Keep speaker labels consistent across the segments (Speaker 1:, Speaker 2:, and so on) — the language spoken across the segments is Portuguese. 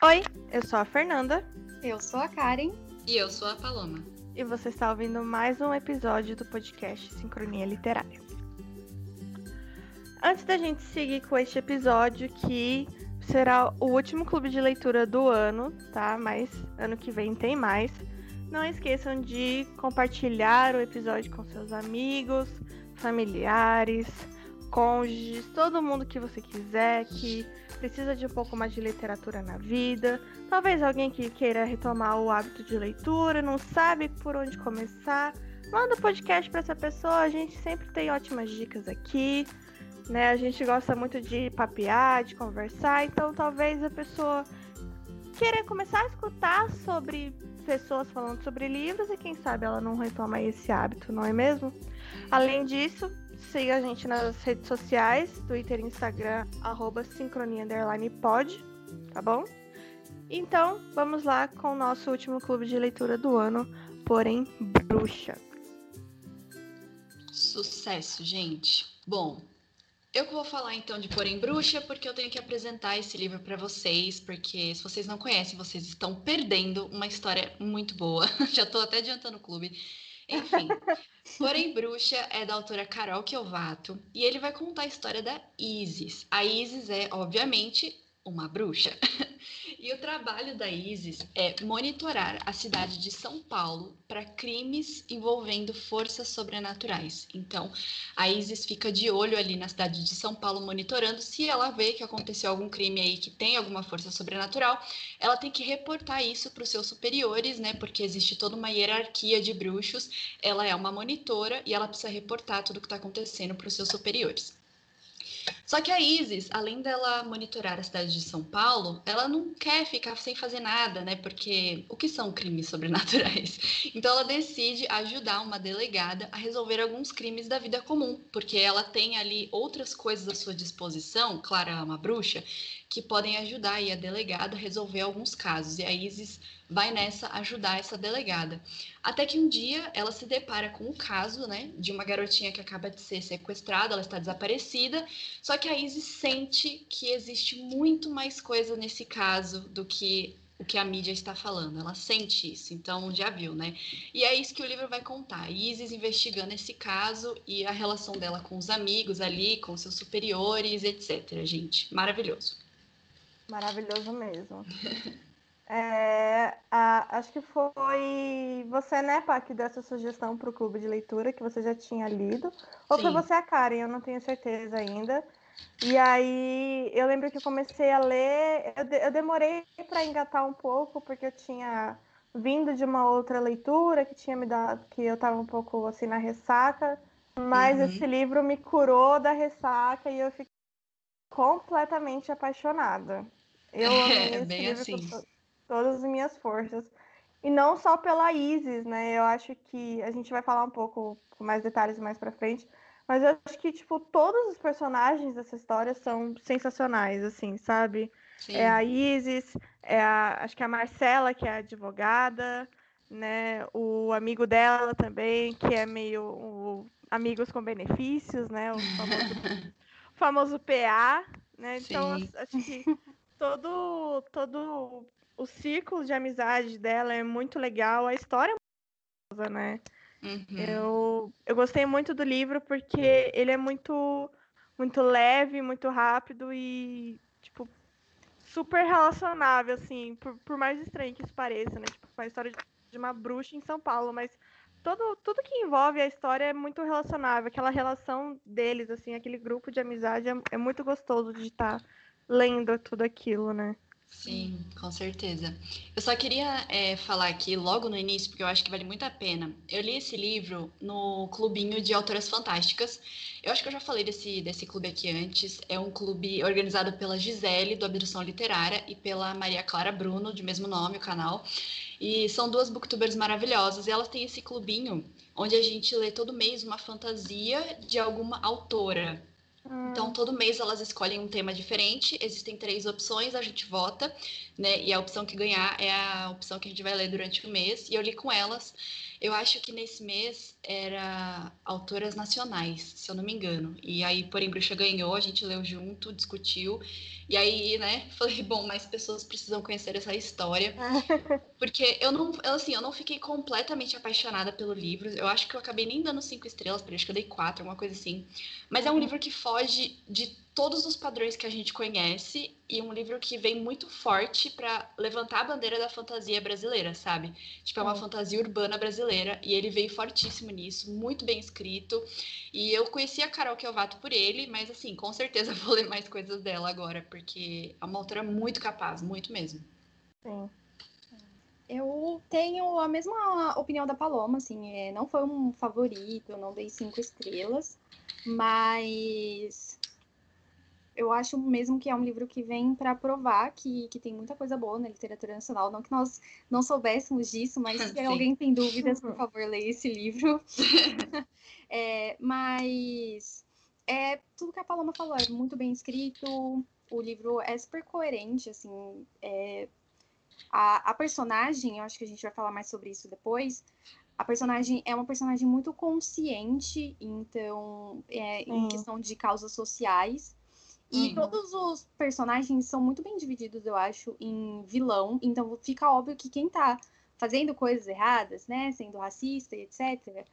Speaker 1: Oi, eu sou a Fernanda.
Speaker 2: Eu sou a Karen.
Speaker 3: E eu sou a Paloma.
Speaker 1: E você está ouvindo mais um episódio do podcast Sincronia Literária. Antes da gente seguir com este episódio, que será o último clube de leitura do ano, tá? Mas ano que vem tem mais. Não esqueçam de compartilhar o episódio com seus amigos, familiares, cônjuges, todo mundo que você quiser, que precisa de um pouco mais de literatura na vida. Talvez alguém que queira retomar o hábito de leitura, não sabe por onde começar. Manda o podcast para essa pessoa, a gente sempre tem ótimas dicas aqui. Né? A gente gosta muito de papear, de conversar, então talvez a pessoa querer começar a escutar sobre pessoas falando sobre livros e quem sabe ela não retoma esse hábito, não é mesmo? Além disso, siga a gente nas redes sociais, Twitter Instagram, arroba sincronia_pod, tá bom? Então, vamos lá com o nosso último clube de leitura do ano, porém bruxa.
Speaker 3: Sucesso, gente. Bom, eu vou falar então de Porém Bruxa, porque eu tenho que apresentar esse livro para vocês, porque se vocês não conhecem, vocês estão perdendo uma história muito boa. Já estou até adiantando o clube. Enfim, Porém Bruxa é da autora Carol Kiovato e ele vai contar a história da Isis. A Isis é, obviamente, uma bruxa. E o trabalho da Isis é monitorar a cidade de São Paulo para crimes envolvendo forças sobrenaturais. Então, a Isis fica de olho ali na cidade de São Paulo, monitorando. Se ela vê que aconteceu algum crime aí que tem alguma força sobrenatural, ela tem que reportar isso para os seus superiores, né? Porque existe toda uma hierarquia de bruxos. Ela é uma monitora e ela precisa reportar tudo o que está acontecendo para os seus superiores. Só que a Isis, além dela monitorar a cidade de São Paulo, ela não quer ficar sem fazer nada, né? Porque o que são crimes sobrenaturais? Então ela decide ajudar uma delegada a resolver alguns crimes da vida comum, porque ela tem ali outras coisas à sua disposição, claro, ela é uma bruxa, que podem ajudar a delegada a resolver alguns casos. E a Isis vai nessa ajudar essa delegada. Até que um dia ela se depara com o caso, né, de uma garotinha que acaba de ser sequestrada, ela está desaparecida, só que a Isis sente que existe muito mais coisa nesse caso do que o que a mídia está falando. Ela sente isso, então já viu, né? E é isso que o livro vai contar. Isis investigando esse caso e a relação dela com os amigos ali, com seus superiores, etc. Gente, maravilhoso.
Speaker 1: Maravilhoso mesmo. É, a, acho que foi você, né, Pá, que deu essa sugestão para o clube de leitura que você já tinha lido. Ou Sim. foi você a Karen, eu não tenho certeza ainda. E aí eu lembro que eu comecei a ler, eu, de, eu demorei para engatar um pouco, porque eu tinha vindo de uma outra leitura que tinha me dado, que eu estava um pouco assim na ressaca. Mas uhum. esse livro me curou da ressaca e eu fiquei completamente apaixonada. Eu amei é, esse livro assim. Todas as minhas forças. E não só pela Isis, né? Eu acho que a gente vai falar um pouco com mais detalhes mais para frente, mas eu acho que tipo todos os personagens dessa história são sensacionais, assim, sabe? Sim. É a Isis, é a, acho que é a Marcela, que é a advogada, né? O amigo dela também, que é meio o, amigos com benefícios, né? O famoso, famoso PA, né? Então, acho que todo, todo o ciclo de amizade dela é muito legal, a história é muito né? Uhum. Eu, eu gostei muito do livro porque ele é muito, muito leve, muito rápido e, tipo, super relacionável, assim, por, por mais estranho que isso pareça, né? Tipo, a história de uma bruxa em São Paulo, mas todo, tudo que envolve a história é muito relacionável. Aquela relação deles, assim, aquele grupo de amizade é, é muito gostoso de estar tá lendo tudo aquilo, né?
Speaker 3: Sim, com certeza. Eu só queria é, falar aqui logo no início, porque eu acho que vale muito a pena. Eu li esse livro no clubinho de autoras fantásticas. Eu acho que eu já falei desse, desse clube aqui antes. É um clube organizado pela Gisele, do Abdução Literária, e pela Maria Clara Bruno, de mesmo nome, o canal. E são duas booktubers maravilhosas. E elas têm esse clubinho onde a gente lê todo mês uma fantasia de alguma autora. Então, todo mês elas escolhem um tema diferente. Existem três opções, a gente vota, né? E a opção que ganhar é a opção que a gente vai ler durante o mês. E eu li com elas. Eu acho que nesse mês era autoras nacionais, se eu não me engano. E aí, porém, Bruxa ganhou, a gente leu junto, discutiu. E aí, né, falei, bom, mais pessoas precisam conhecer essa história. Porque eu não, assim, eu não fiquei completamente apaixonada pelo livro. Eu acho que eu acabei nem dando cinco estrelas para ele, acho que eu dei quatro, alguma coisa assim. Mas é um livro que foge de todos os padrões que a gente conhece e um livro que vem muito forte para levantar a bandeira da fantasia brasileira, sabe? Tipo, é uma fantasia urbana brasileira e ele veio fortíssimo nisso, muito bem escrito. E eu conheci a Carol Kelvato por ele, mas assim, com certeza vou ler mais coisas dela agora, porque é uma autora muito capaz, muito mesmo.
Speaker 1: Sim.
Speaker 2: Eu tenho a mesma opinião da Paloma, assim, é, não foi um favorito, eu não dei cinco estrelas, mas eu acho mesmo que é um livro que vem para provar que, que tem muita coisa boa na literatura nacional. Não que nós não soubéssemos disso, mas se alguém tem dúvidas, por favor, leia esse livro. é, mas é tudo que a Paloma falou, é muito bem escrito. O livro é super coerente, assim. É, a, a personagem, eu acho que a gente vai falar mais sobre isso depois. A personagem é uma personagem muito consciente, então, é, em questão de causas sociais. E uhum. todos os personagens são muito bem divididos, eu acho, em vilão. Então fica óbvio que quem tá fazendo coisas erradas, né, sendo racista e etc.,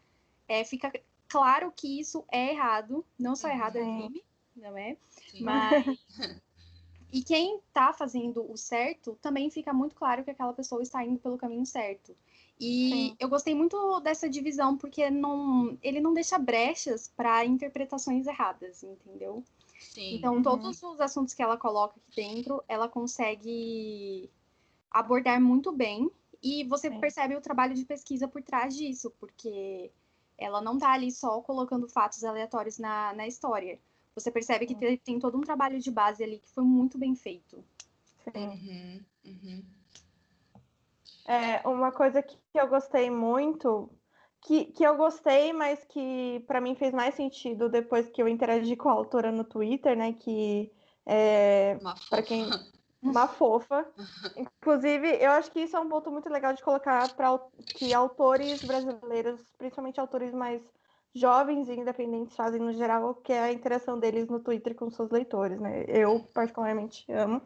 Speaker 2: é, fica claro que isso é errado. Não só errado, é uhum. crime, não é? Sim. Mas. e quem tá fazendo o certo, também fica muito claro que aquela pessoa está indo pelo caminho certo. E Sim. eu gostei muito dessa divisão, porque não, ele não deixa brechas para interpretações erradas, entendeu? Sim. Então, uhum. todos os assuntos que ela coloca aqui dentro, ela consegue abordar muito bem. E você Sim. percebe o trabalho de pesquisa por trás disso, porque ela não tá ali só colocando fatos aleatórios na, na história. Você percebe que tem, tem todo um trabalho de base ali que foi muito bem feito.
Speaker 3: Sim. Uhum, uhum.
Speaker 1: É, uma coisa que eu gostei muito que, que eu gostei, mas que para mim fez mais sentido depois que eu interagi com a autora no Twitter, né? Que é, para quem uma fofa. Inclusive, eu acho que isso é um ponto muito legal de colocar para que autores brasileiros, principalmente autores mais jovens e independentes, fazem no geral, que é a interação deles no Twitter com seus leitores, né? Eu particularmente amo.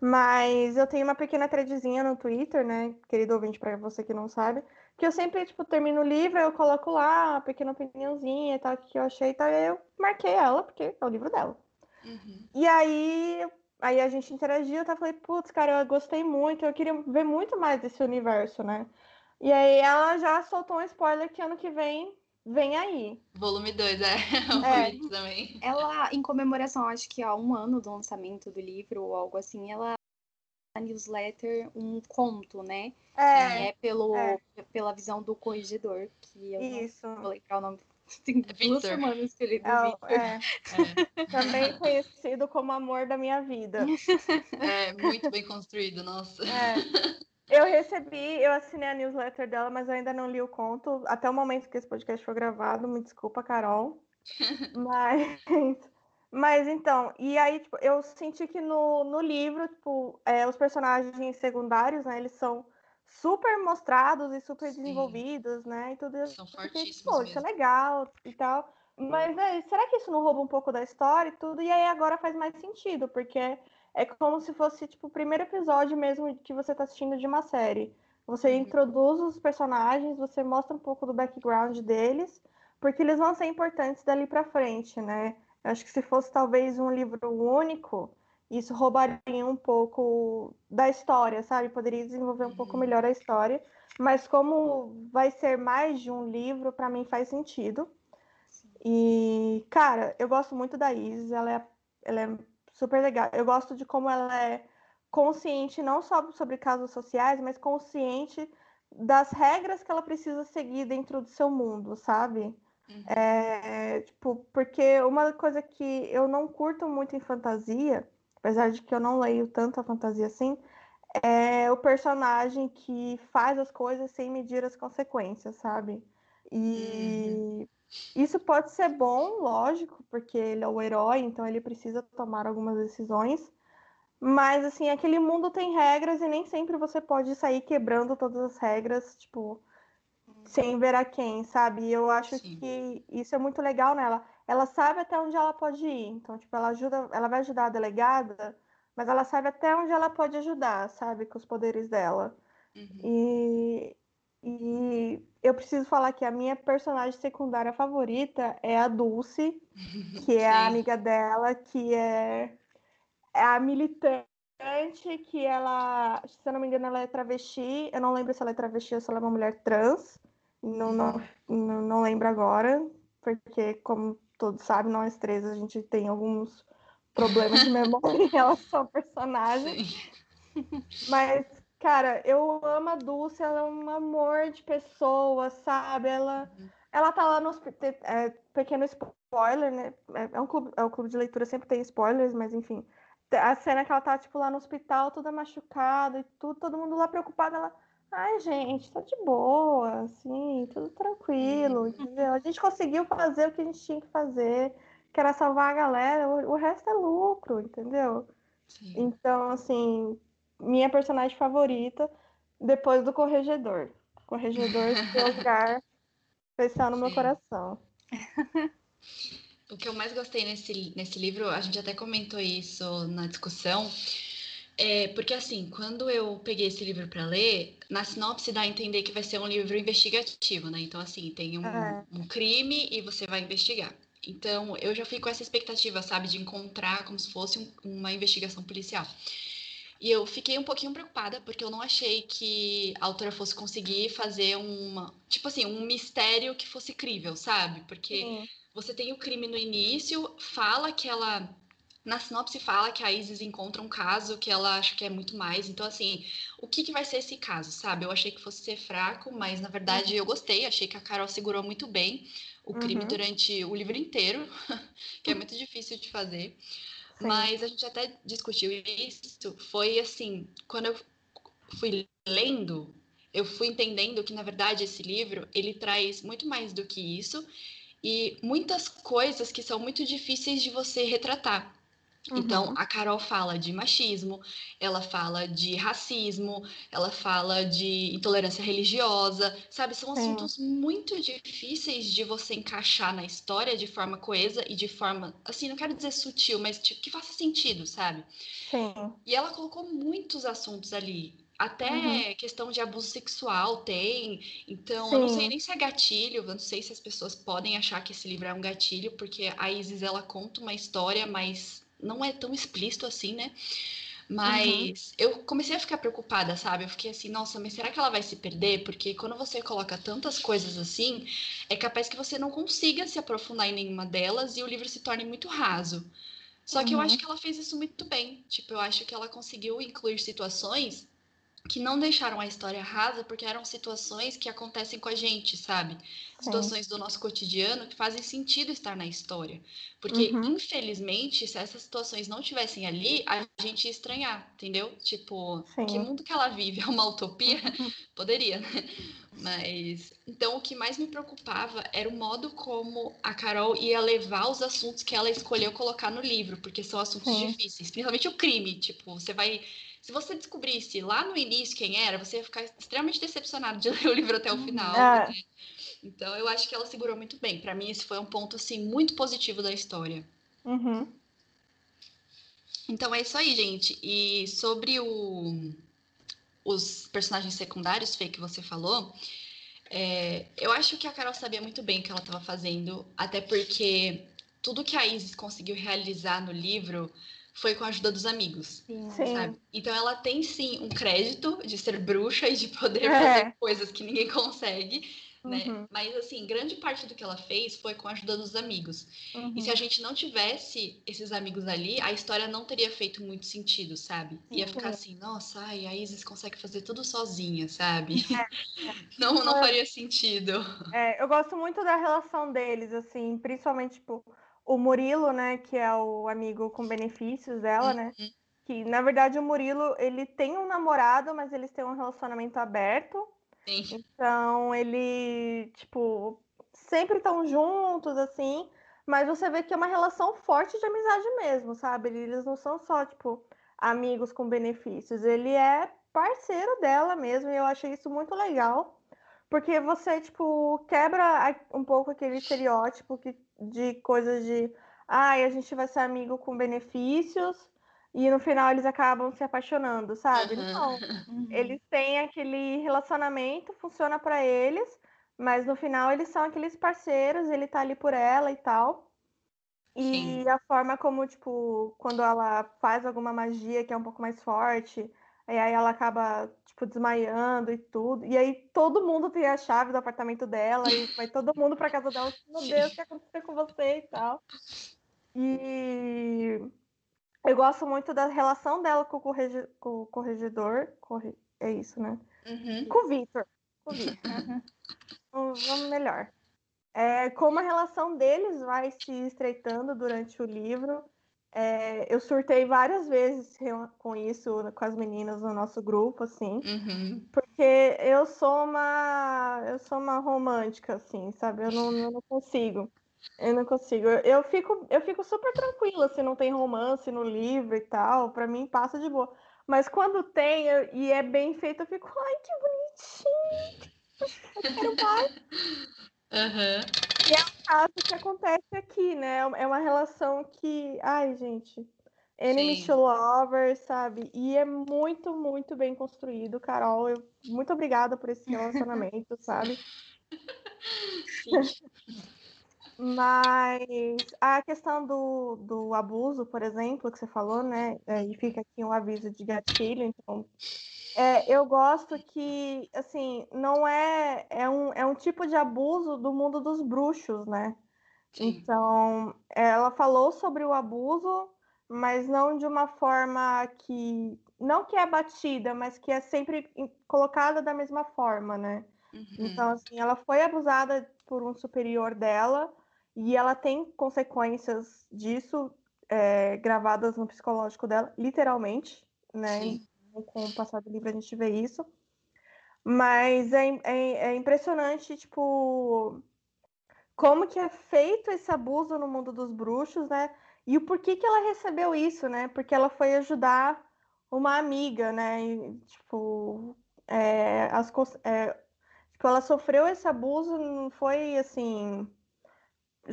Speaker 1: Mas eu tenho uma pequena threadzinha no Twitter, né, querido ouvinte, para você que não sabe, que eu sempre, tipo, termino o livro, eu coloco lá uma pequena opiniãozinha e tal, que eu achei e tal, e eu marquei ela, porque é o livro dela. Uhum. E aí, aí a gente interagiu, eu falei, putz, cara, eu gostei muito, eu queria ver muito mais desse universo, né? E aí ela já soltou um spoiler que ano que vem vem aí.
Speaker 3: Volume 2, é. é. também.
Speaker 2: Ela, em comemoração, acho que há um ano do lançamento do livro ou algo assim, ela a newsletter um conto, né? É, é pelo, é. pela visão do corregedor, que eu Isso. não vou lembrar o nome. Tem é duas semanas que ele
Speaker 1: é, é, é. Também conhecido como amor da minha vida.
Speaker 3: É, muito bem construído, nossa. É.
Speaker 1: Eu recebi, eu assinei a newsletter dela, mas eu ainda não li o conto. Até o momento que esse podcast foi gravado. Me desculpa, Carol. mas mas então, e aí, tipo, eu senti que no, no livro, tipo, é, os personagens secundários, né, eles são super mostrados e super Sim. desenvolvidos, né? E tudo
Speaker 3: São fortíssimos. Pô,
Speaker 1: isso é legal e tal. Mas né, será que isso não rouba um pouco da história e tudo? E aí agora faz mais sentido, porque é como se fosse, tipo, o primeiro episódio mesmo que você tá assistindo de uma série. Você uhum. introduz os personagens, você mostra um pouco do background deles, porque eles vão ser importantes dali para frente, né? Eu acho que se fosse talvez um livro único, isso roubaria um pouco da história, sabe? Poderia desenvolver um pouco uhum. melhor a história. Mas como vai ser mais de um livro, para mim faz sentido. E, cara, eu gosto muito da Isis, ela é, ela é super legal. Eu gosto de como ela é consciente não só sobre casos sociais, mas consciente das regras que ela precisa seguir dentro do seu mundo, sabe? Uhum. É, tipo, porque uma coisa que eu não curto muito em fantasia, apesar de que eu não leio tanto a fantasia assim, é o personagem que faz as coisas sem medir as consequências, sabe? E uhum. Isso pode ser bom, lógico, porque ele é o herói, então ele precisa tomar algumas decisões. Mas assim, aquele mundo tem regras e nem sempre você pode sair quebrando todas as regras, tipo, sem ver a quem, sabe? E eu acho Sim. que isso é muito legal nela. Ela sabe até onde ela pode ir. Então, tipo, ela ajuda, ela vai ajudar a delegada, mas ela sabe até onde ela pode ajudar, sabe? Com os poderes dela. Uhum. E, e eu preciso falar que a minha personagem secundária favorita é a Dulce, que é a amiga dela, que é, é a militante que ela, se eu não me engano, ela é travesti. Eu não lembro se ela é travesti ou se ela é uma mulher trans. Não, não, não, não lembro agora, porque, como todos sabem, nós três a gente tem alguns problemas de memória em relação ao personagem. Mas, cara, eu amo a Dulce, ela é um amor de pessoa, sabe? Ela, uhum. ela tá lá no é, pequeno spoiler, né? É, é, um clube, é um clube de leitura, sempre tem spoilers, mas enfim. A cena que ela tá, tipo, lá no hospital, toda machucada e tudo, todo mundo lá preocupado, ela Ai, gente, tá de boa, assim, tudo tranquilo, uhum. entendeu? A gente conseguiu fazer o que a gente tinha que fazer, que era salvar a galera, o, o resto é lucro, entendeu? Sim. Então, assim, minha personagem favorita, depois do Corregedor. Corregedor tem lugar especial no Sim. meu coração.
Speaker 3: O que eu mais gostei nesse, nesse livro, a gente até comentou isso na discussão, é, porque assim, quando eu peguei esse livro para ler, na sinopse dá a entender que vai ser um livro investigativo, né? Então, assim, tem um, é. um crime e você vai investigar. Então, eu já fui com essa expectativa, sabe, de encontrar como se fosse um, uma investigação policial. E eu fiquei um pouquinho preocupada, porque eu não achei que a autora fosse conseguir fazer uma. Tipo assim, um mistério que fosse crível, sabe? Porque Sim. você tem o crime no início, fala que ela na sinopse fala que a Isis encontra um caso que ela acha que é muito mais. Então, assim, o que, que vai ser esse caso, sabe? Eu achei que fosse ser fraco, mas na verdade uhum. eu gostei. Achei que a Carol segurou muito bem o crime uhum. durante o livro inteiro, que é muito difícil de fazer. Sim. Mas a gente até discutiu isso. Foi assim, quando eu fui lendo, eu fui entendendo que, na verdade, esse livro ele traz muito mais do que isso e muitas coisas que são muito difíceis de você retratar. Então, uhum. a Carol fala de machismo, ela fala de racismo, ela fala de intolerância religiosa, sabe? São Sim. assuntos muito difíceis de você encaixar na história de forma coesa e de forma, assim, não quero dizer sutil, mas tipo, que faça sentido, sabe?
Speaker 1: Sim.
Speaker 3: E ela colocou muitos assuntos ali. Até uhum. questão de abuso sexual tem. Então, Sim. eu não sei nem se é gatilho, eu não sei se as pessoas podem achar que esse livro é um gatilho, porque a Isis ela conta uma história, mas não é tão explícito assim, né? Mas uhum. eu comecei a ficar preocupada, sabe? Eu fiquei assim, nossa, mas será que ela vai se perder? Porque quando você coloca tantas coisas assim, é capaz que você não consiga se aprofundar em nenhuma delas e o livro se torne muito raso. Só uhum. que eu acho que ela fez isso muito bem. Tipo, eu acho que ela conseguiu incluir situações que não deixaram a história rasa, porque eram situações que acontecem com a gente, sabe? Situações do nosso cotidiano que fazem sentido estar na história. Porque, uhum. infelizmente, se essas situações não tivessem ali, a gente ia estranhar, entendeu? Tipo, Sim. que mundo que ela vive? É uma utopia? Poderia, né? Mas. Então, o que mais me preocupava era o modo como a Carol ia levar os assuntos que ela escolheu colocar no livro, porque são assuntos Sim. difíceis. Principalmente o crime. Tipo, você vai se você descobrisse lá no início quem era, você ia ficar extremamente decepcionado de ler o livro até o final. É. Né? Então, eu acho que ela segurou muito bem. Para mim, esse foi um ponto assim muito positivo da história.
Speaker 1: Uhum.
Speaker 3: Então é isso aí, gente. E sobre o, os personagens secundários, Fê, que você falou, é, eu acho que a Carol sabia muito bem o que ela estava fazendo, até porque tudo que a Isis conseguiu realizar no livro foi com a ajuda dos amigos. Sim. Sabe? Então ela tem sim um crédito de ser bruxa e de poder é. fazer coisas que ninguém consegue. Né? Uhum. Mas assim, grande parte do que ela fez foi com a ajuda dos amigos. Uhum. E se a uhum. gente não tivesse esses amigos ali, a história não teria feito muito sentido, sabe? Ia ficar assim, nossa, ai, a Isis consegue fazer tudo sozinha, sabe? É. não, não faria sentido.
Speaker 1: É, eu gosto muito da relação deles, assim, principalmente, tipo, o Murilo, né, que é o amigo com benefícios dela, né? Uhum. Que na verdade o Murilo, ele tem um namorado, mas eles têm um relacionamento aberto. Sim. Então, ele, tipo, sempre estão juntos assim, mas você vê que é uma relação forte de amizade mesmo, sabe? Eles não são só, tipo, amigos com benefícios, ele é parceiro dela mesmo, e eu achei isso muito legal porque você, tipo, quebra um pouco aquele estereótipo que, de coisas de ai, ah, a gente vai ser amigo com benefícios e no final eles acabam se apaixonando, sabe? Uhum. Não. Uhum. Eles têm aquele relacionamento, funciona para eles, mas no final eles são aqueles parceiros, ele tá ali por ela e tal. E Sim. a forma como, tipo, quando ela faz alguma magia que é um pouco mais forte, e aí ela acaba, tipo, desmaiando e tudo. E aí todo mundo tem a chave do apartamento dela, e vai todo mundo pra casa dela, meu Deus, o que aconteceu com você e tal. E eu gosto muito da relação dela com o, corregi com o corregedor. Corre... É isso, né? Uhum. Com o Victor. Com o Victor. Uhum. Vamos melhor é, como a relação deles vai se estreitando durante o livro. É, eu surtei várias vezes com isso com as meninas no nosso grupo, assim, uhum. porque eu sou uma eu sou uma romântica, assim, sabe? Eu não, eu não consigo. Eu não consigo. Eu fico, eu fico super tranquila se não tem romance no livro e tal. Para mim passa de boa. Mas quando tem eu, e é bem feito, eu fico, ai, que bonitinho. Eu quero mais. Uhum. E é um caso que acontece aqui, né? É uma relação que, ai, gente, enemy Sim. to lover, sabe? E é muito, muito bem construído, Carol. Eu, muito obrigada por esse relacionamento, sabe? Mas a questão do, do abuso, por exemplo, que você falou, né? É, e fica aqui um aviso de gatilho, então é, eu gosto que, assim, não é, é um, é um tipo de abuso do mundo dos bruxos, né? Sim. Então, ela falou sobre o abuso, mas não de uma forma que, não que é batida, mas que é sempre colocada da mesma forma, né? Uhum. Então, assim, ela foi abusada por um superior dela e ela tem consequências disso é, gravadas no psicológico dela, literalmente, né? Sim com o passar do livro a gente vê isso. Mas é, é, é, impressionante, tipo, como que é feito esse abuso no mundo dos bruxos, né? E o porquê que ela recebeu isso, né? Porque ela foi ajudar uma amiga, né? E, tipo, é, as, é, tipo, ela sofreu esse abuso, não foi assim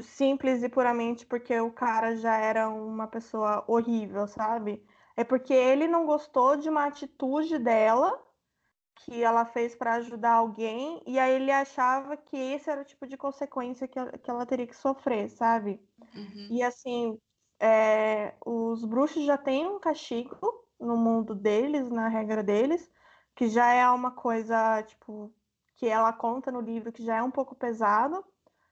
Speaker 1: simples e puramente porque o cara já era uma pessoa horrível, sabe? É porque ele não gostou de uma atitude dela que ela fez para ajudar alguém, e aí ele achava que esse era o tipo de consequência que ela, que ela teria que sofrer, sabe? Uhum. E assim, é, os bruxos já têm um castigo no mundo deles, na regra deles, que já é uma coisa, tipo, que ela conta no livro que já é um pouco pesado,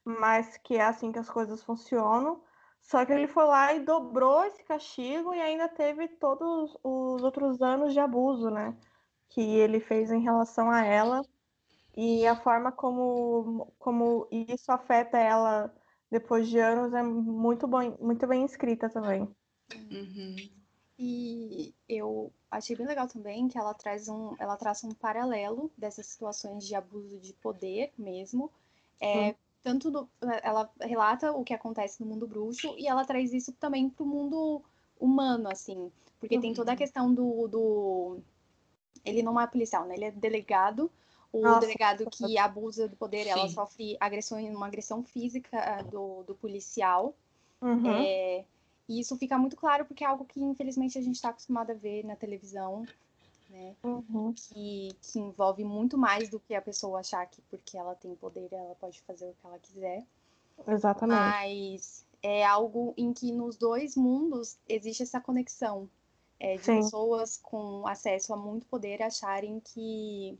Speaker 1: mas que é assim que as coisas funcionam. Só que ele foi lá e dobrou esse castigo e ainda teve todos os outros anos de abuso, né? Que ele fez em relação a ela e a forma como, como isso afeta ela depois de anos é muito, bom, muito bem escrita também.
Speaker 2: Uhum. E eu achei bem legal também que ela traz um, ela traz um paralelo dessas situações de abuso de poder mesmo, é, tanto do, ela relata o que acontece no mundo bruxo e ela traz isso também para o mundo humano, assim, porque uhum. tem toda a uhum. questão do, do, ele não é policial, né? Ele é delegado. O Nossa, delegado que abusa do poder, Sim. ela sofre agressão, uma agressão física ah, do, do policial. Uhum. É, e isso fica muito claro porque é algo que, infelizmente, a gente está acostumado a ver na televisão né? Uhum. Que, que envolve muito mais do que a pessoa achar que porque ela tem poder ela pode fazer o que ela quiser.
Speaker 1: Exatamente.
Speaker 2: Mas é algo em que nos dois mundos existe essa conexão é, de Sim. pessoas com acesso a muito poder acharem que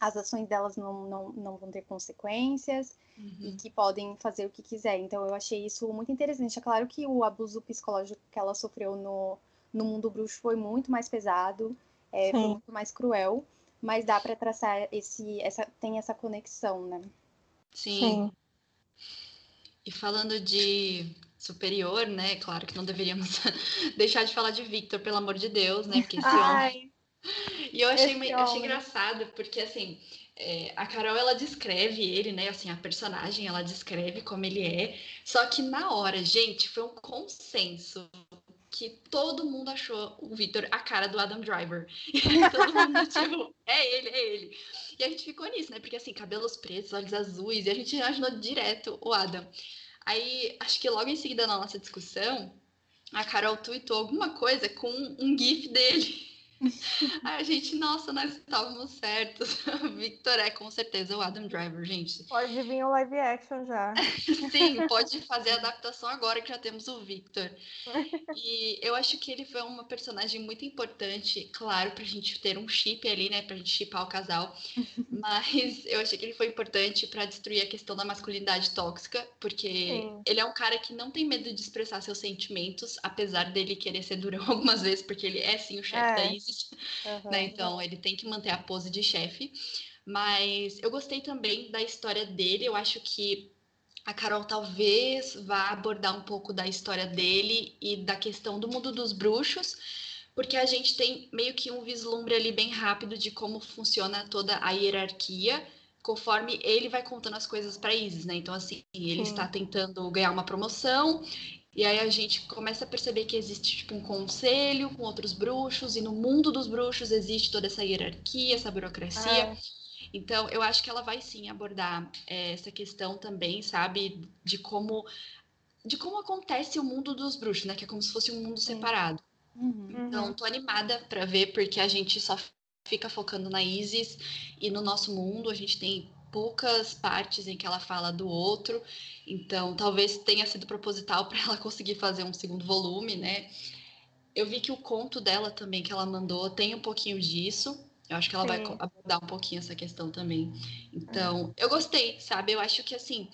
Speaker 2: as ações delas não, não, não vão ter consequências uhum. e que podem fazer o que quiser. Então eu achei isso muito interessante. É claro que o abuso psicológico que ela sofreu no, no mundo bruxo foi muito mais pesado é muito mais cruel, mas dá para traçar esse, essa, tem essa conexão, né?
Speaker 3: Sim. Sim. E falando de superior, né? Claro que não deveríamos deixar de falar de Victor, pelo amor de Deus, né? Porque esse Ai, homem... E eu achei, achei engraçado, porque assim, é, a Carol ela descreve ele, né? Assim, a personagem ela descreve como ele é. Só que na hora, gente, foi um consenso que todo mundo achou o Victor a cara do Adam Driver. todo mundo, tipo, é ele, é ele. E a gente ficou nisso, né? Porque assim, cabelos pretos, olhos azuis, e a gente imaginou direto o Adam. Aí, acho que logo em seguida na nossa discussão, a Carol tweetou alguma coisa com um gif dele. Aí a gente, nossa, nós estávamos certos. Victor é com certeza o Adam Driver, gente.
Speaker 1: Pode vir o live action já.
Speaker 3: Sim, pode fazer a adaptação agora que já temos o Victor. E eu acho que ele foi uma personagem muito importante, claro, pra gente ter um chip ali, né? Pra gente chipar o casal. Mas eu achei que ele foi importante para destruir a questão da masculinidade tóxica, porque Sim. ele é um cara que não tem medo de expressar seus sentimentos, apesar dele querer ser durão algumas vezes, porque ele é sim o chefe é. da Uhum. Né? Então ele tem que manter a pose de chefe. Mas eu gostei também da história dele. Eu acho que a Carol talvez vá abordar um pouco da história dele e da questão do mundo dos bruxos, porque a gente tem meio que um vislumbre ali bem rápido de como funciona toda a hierarquia, conforme ele vai contando as coisas para Isis, né? Então, assim, ele Sim. está tentando ganhar uma promoção e aí a gente começa a perceber que existe tipo um conselho com outros bruxos e no mundo dos bruxos existe toda essa hierarquia, essa burocracia. É. Então eu acho que ela vai sim abordar é, essa questão também, sabe, de como de como acontece o mundo dos bruxos, né? Que é como se fosse um mundo separado. Uhum. Então tô animada para ver porque a gente só fica focando na Isis e no nosso mundo a gente tem poucas partes em que ela fala do outro, então talvez tenha sido proposital para ela conseguir fazer um segundo volume, né? Eu vi que o conto dela também que ela mandou tem um pouquinho disso. Eu acho que ela Sim. vai abordar um pouquinho essa questão também. Então, é. eu gostei, sabe? Eu acho que assim,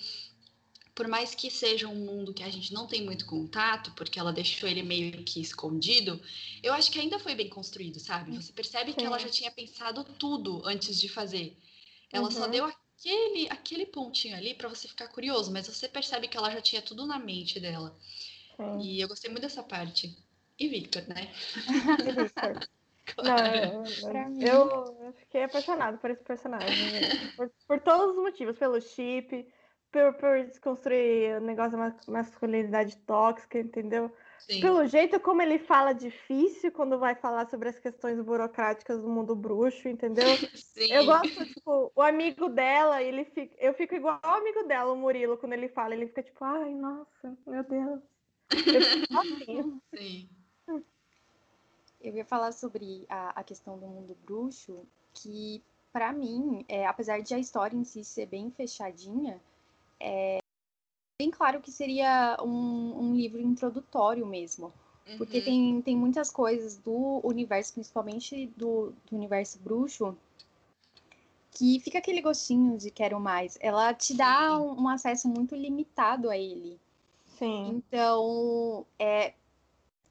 Speaker 3: por mais que seja um mundo que a gente não tem muito contato, porque ela deixou ele meio que escondido, eu acho que ainda foi bem construído, sabe? Você percebe Sim. que ela já tinha pensado tudo antes de fazer. Ela uhum. só deu aquele, aquele pontinho ali para você ficar curioso, mas você percebe que ela já tinha tudo na mente dela. Sim. E eu gostei muito dessa parte. E Victor, né?
Speaker 1: Victor. Não, eu, eu, fiquei apaixonado por esse personagem. Né? Por, por todos os motivos, pelo chip, por, por desconstruir o negócio da masculinidade tóxica, entendeu? Sim. Pelo jeito como ele fala difícil quando vai falar sobre as questões burocráticas do mundo bruxo, entendeu? Sim. Eu gosto, tipo, o amigo dela, ele fica, eu fico igual ao amigo dela, o Murilo, quando ele fala, ele fica tipo, ai, nossa, meu Deus. Eu fico assim. Sim.
Speaker 2: Eu ia falar sobre a, a questão do mundo bruxo, que para mim, é, apesar de a história em si ser bem fechadinha, é, bem claro que seria um, um livro introdutório mesmo. Uhum. Porque tem, tem muitas coisas do universo, principalmente do, do universo bruxo, que fica aquele gostinho de quero mais. Ela te dá um, um, acesso muito limitado a ele. Sim. Então, é.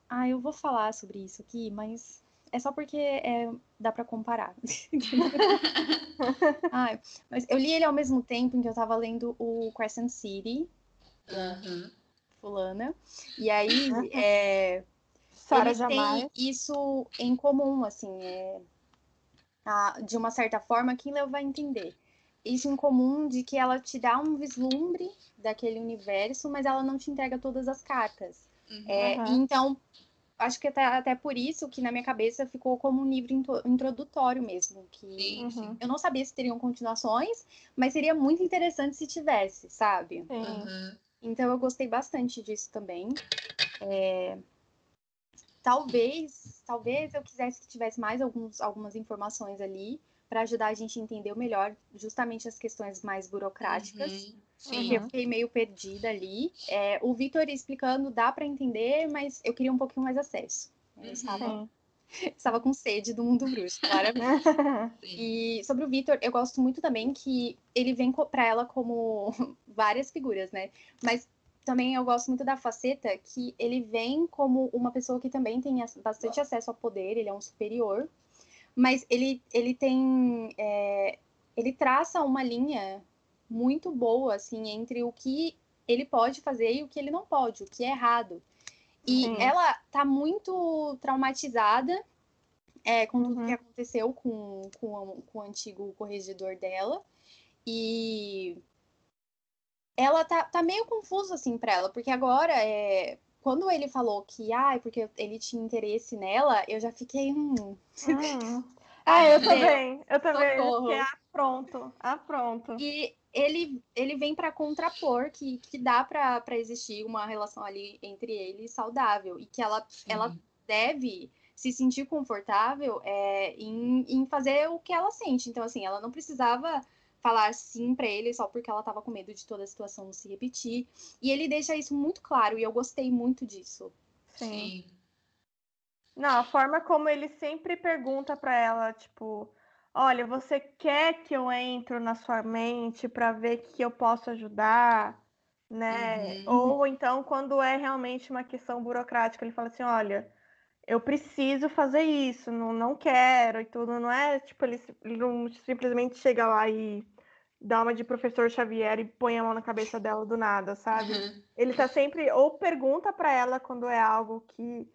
Speaker 2: Ah, eu vou falar sobre isso aqui, mas é só porque é, dá para comparar. ah, mas eu li ele ao mesmo tempo em que eu tava lendo o Crescent City, uhum. fulana. E aí, é, Sarah jamais. isso em comum, assim, é, a, de uma certa forma, quem leu vai entender. Isso em comum de que ela te dá um vislumbre daquele universo, mas ela não te entrega todas as cartas. Uhum. É, então, acho que até, até por isso que na minha cabeça ficou como um livro introdutório mesmo. Que sim, sim. eu não sabia se teriam continuações, mas seria muito interessante se tivesse, sabe? Uhum. Então eu gostei bastante disso também. É... Talvez, talvez eu quisesse que tivesse mais alguns, algumas informações ali para ajudar a gente a entender melhor justamente as questões mais burocráticas. Uhum. Sim. Eu fiquei meio perdida ali. É, o Vitor explicando dá para entender, mas eu queria um pouquinho mais acesso. Eu uhum. estava, estava com sede do mundo bruxo, claramente. e sobre o Vitor, eu gosto muito também que ele vem para ela como várias figuras, né? Mas também eu gosto muito da faceta que ele vem como uma pessoa que também tem bastante acesso ao poder, ele é um superior, mas ele, ele tem. É, ele traça uma linha muito boa, assim, entre o que ele pode fazer e o que ele não pode, o que é errado. E Sim. ela tá muito traumatizada é, com tudo uhum. que aconteceu com, com, com o antigo corregedor dela. E ela tá, tá meio confuso, assim, pra ela, porque agora, é, quando ele falou que, ah, porque ele tinha interesse nela, eu já fiquei, hum...
Speaker 1: hum. Ah, eu também, eu também. Socorro. pronto, ah, pronto.
Speaker 2: E ele, ele vem para contrapor que, que dá para existir uma relação ali entre eles saudável e que ela, ela deve se sentir confortável é, em, em fazer o que ela sente. Então, assim, ela não precisava falar sim para ele só porque ela estava com medo de toda a situação se repetir. E ele deixa isso muito claro e eu gostei muito disso.
Speaker 1: Sim. sim. Não, a forma como ele sempre pergunta para ela, tipo, olha, você quer que eu entro na sua mente para ver que eu posso ajudar, né? Uhum. Ou então quando é realmente uma questão burocrática, ele fala assim, olha, eu preciso fazer isso, não, não quero e tudo, não é tipo ele, ele não simplesmente chega lá e dá uma de professor Xavier e põe a mão na cabeça dela do nada, sabe? Uhum. Ele tá sempre ou pergunta para ela quando é algo que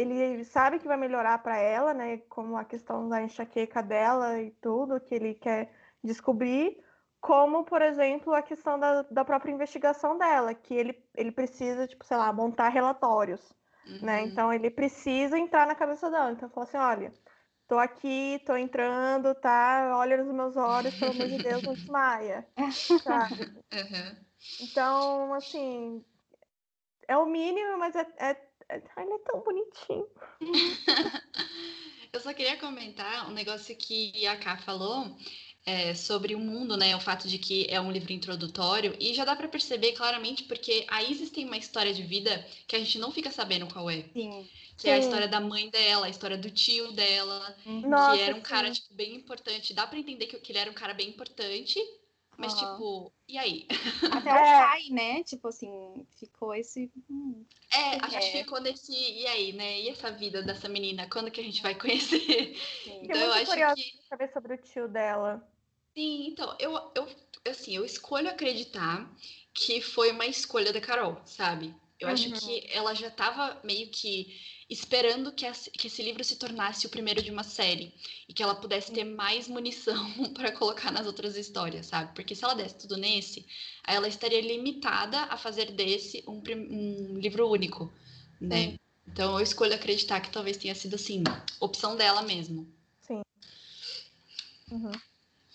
Speaker 1: ele sabe que vai melhorar para ela, né? Como a questão da enxaqueca dela e tudo que ele quer descobrir, como, por exemplo, a questão da, da própria investigação dela, que ele, ele precisa, tipo, sei lá, montar relatórios, né? uhum. né? Então ele precisa entrar na cabeça dela. Então fala assim, olha, tô aqui, tô entrando, tá? Olha nos meus olhos, pelo amor de Deus, não desmaia. sabe? Uhum. Então, assim, é o mínimo, mas é, é ele é tão bonitinho.
Speaker 3: Eu só queria comentar um negócio que a Ká falou é, sobre o mundo, né? O fato de que é um livro introdutório e já dá para perceber claramente porque a Isis tem uma história de vida que a gente não fica sabendo qual é.
Speaker 2: Sim.
Speaker 3: Que sim. é a história da mãe dela, a história do tio dela, Nossa, que era um sim. cara tipo bem importante. Dá para entender que, que ele era um cara bem importante mas, uhum. tipo, e aí?
Speaker 2: Até o pai, né? Tipo assim, ficou esse. Hum,
Speaker 3: é, a gente é. ficou nesse. E aí, né? E essa vida dessa menina? Quando que a gente vai conhecer?
Speaker 1: Sim. Então, eu, eu acho que. saber sobre o tio dela.
Speaker 3: Sim, então, eu, eu, assim, eu escolho acreditar que foi uma escolha da Carol, sabe? Eu uhum. acho que ela já estava meio que esperando que, que esse livro se tornasse o primeiro de uma série e que ela pudesse ter mais munição para colocar nas outras histórias, sabe? Porque se ela desse tudo nesse, aí ela estaria limitada a fazer desse um, um livro único, né? Sim. Então eu escolho acreditar que talvez tenha sido assim, opção dela mesmo.
Speaker 1: Sim. Uhum.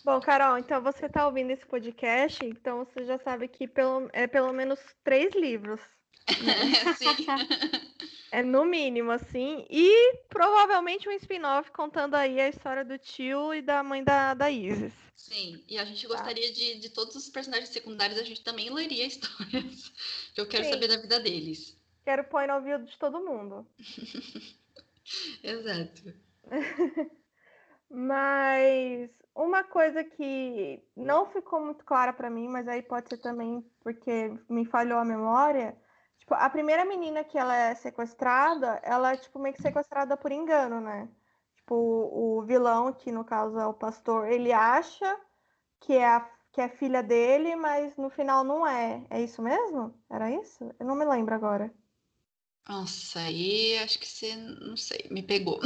Speaker 1: Bom, Carol, então você está ouvindo esse podcast, então você já sabe que pelo, é pelo menos três livros. Né?
Speaker 3: Sim.
Speaker 1: É no mínimo, assim. E provavelmente um spin-off contando aí a história do tio e da mãe da, da Isis.
Speaker 3: Sim, e a gente tá. gostaria de, de todos os personagens secundários, a gente também leria histórias. Eu quero Sim. saber da vida deles.
Speaker 1: Quero pôr no ouvido de todo mundo.
Speaker 3: Exato.
Speaker 1: mas uma coisa que não ficou muito clara para mim, mas aí pode ser também porque me falhou a memória, Tipo, a primeira menina que ela é sequestrada, ela é, tipo, meio que sequestrada por engano, né? Tipo, o, vilão, que no caso é o pastor, ele acha que é, a, que é filha dele, mas no final não é. É isso mesmo? Era isso? Eu não me lembro agora.
Speaker 3: Nossa, aí acho que você, não sei, me pegou.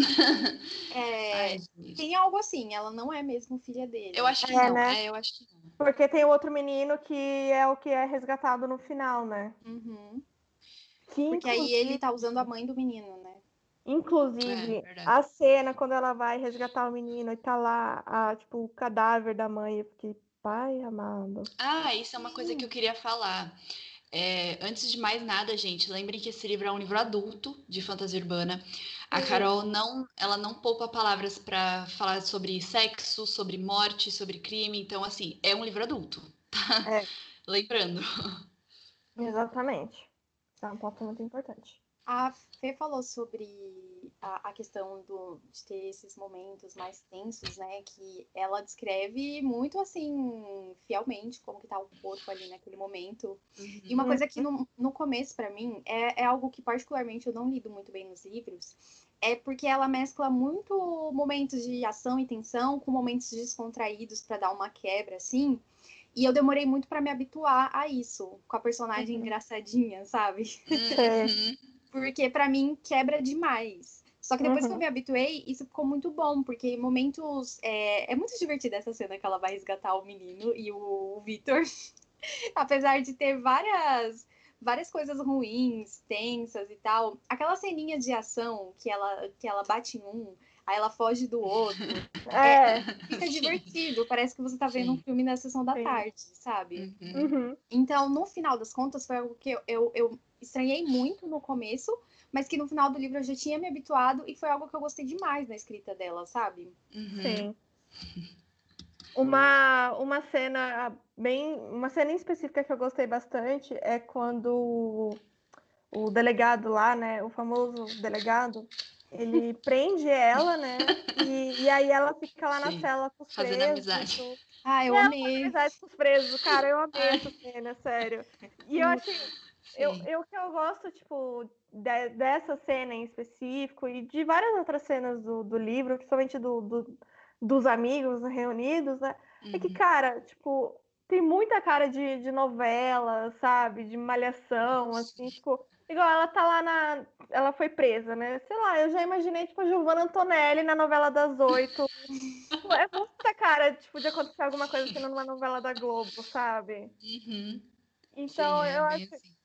Speaker 2: É, Ai, tem algo assim, ela não é mesmo filha dele.
Speaker 3: Eu acho que é, não, né? é, eu acho que não.
Speaker 1: Porque tem outro menino que é o que é resgatado no final, né?
Speaker 2: Uhum. Que, Porque aí ele tá usando a mãe do menino, né?
Speaker 1: Inclusive, é, a cena quando ela vai resgatar o menino e tá lá, a, tipo, o cadáver da mãe, eu fiquei, pai amado.
Speaker 3: Ah, isso é uma coisa que eu queria falar. É, antes de mais nada, gente, lembrem que esse livro é um livro adulto de fantasia urbana. A Carol não, ela não poupa palavras para falar sobre sexo, sobre morte, sobre crime. Então, assim, é um livro adulto. Tá? É. Lembrando.
Speaker 1: Exatamente. Tá um ponto muito importante.
Speaker 2: A Fê falou sobre a, a, questão do, de ter esses momentos mais tensos, né? Que ela descreve muito, assim, fielmente como que tá o corpo ali naquele momento. Uhum. E uma coisa que no, no começo, para mim, é, é algo que particularmente eu não lido muito bem nos livros, é porque ela mescla muito momentos de ação e tensão com momentos descontraídos para dar uma quebra, assim. E eu demorei muito para me habituar a isso, com a personagem uhum. engraçadinha, sabe? Uhum. porque para mim quebra demais. Só que depois uhum. que eu uhum. me habituei, isso ficou muito bom, porque momentos. É, é muito divertida essa cena que ela vai resgatar o menino e o, o Victor. Apesar de ter várias várias coisas ruins, tensas e tal. Aquela ceninha de ação que ela, que ela bate em um, aí ela foge do outro.
Speaker 1: É.
Speaker 2: é fica divertido, parece que você tá vendo Sim. um filme na sessão da Sim. tarde, sabe?
Speaker 1: Uhum. uhum.
Speaker 2: Então, no final das contas, foi algo que eu, eu, eu estranhei muito no começo, mas que no final do livro eu já tinha me habituado e foi algo que eu gostei demais na escrita dela, sabe?
Speaker 1: Uhum. Sim. Uma, uma cena bem. Uma cena em específica que eu gostei bastante é quando o delegado lá, né? O famoso delegado, ele prende ela, né? E, e aí ela fica lá na Sim, cela com os
Speaker 3: fazendo presos. Amizade.
Speaker 2: Ah, eu Não, amei.
Speaker 1: amizade com os presos, cara, eu amei essa cena, sério. E eu achei. Eu, eu que eu gosto, tipo, de, dessa cena em específico e de várias outras cenas do, do livro, principalmente do, do dos amigos reunidos, né? Uhum. É que, uhum. cara, tipo, tem muita cara de, de novela, sabe? De malhação, assim, tipo. Igual ela tá lá na. Ela foi presa, né? Sei lá, eu já imaginei, tipo, a Giovanna Antonelli na novela das oito. é muita cara, tipo, de acontecer alguma coisa assim numa novela da Globo, sabe?
Speaker 3: Uhum.
Speaker 1: Então, Sim, é eu acho. Assim.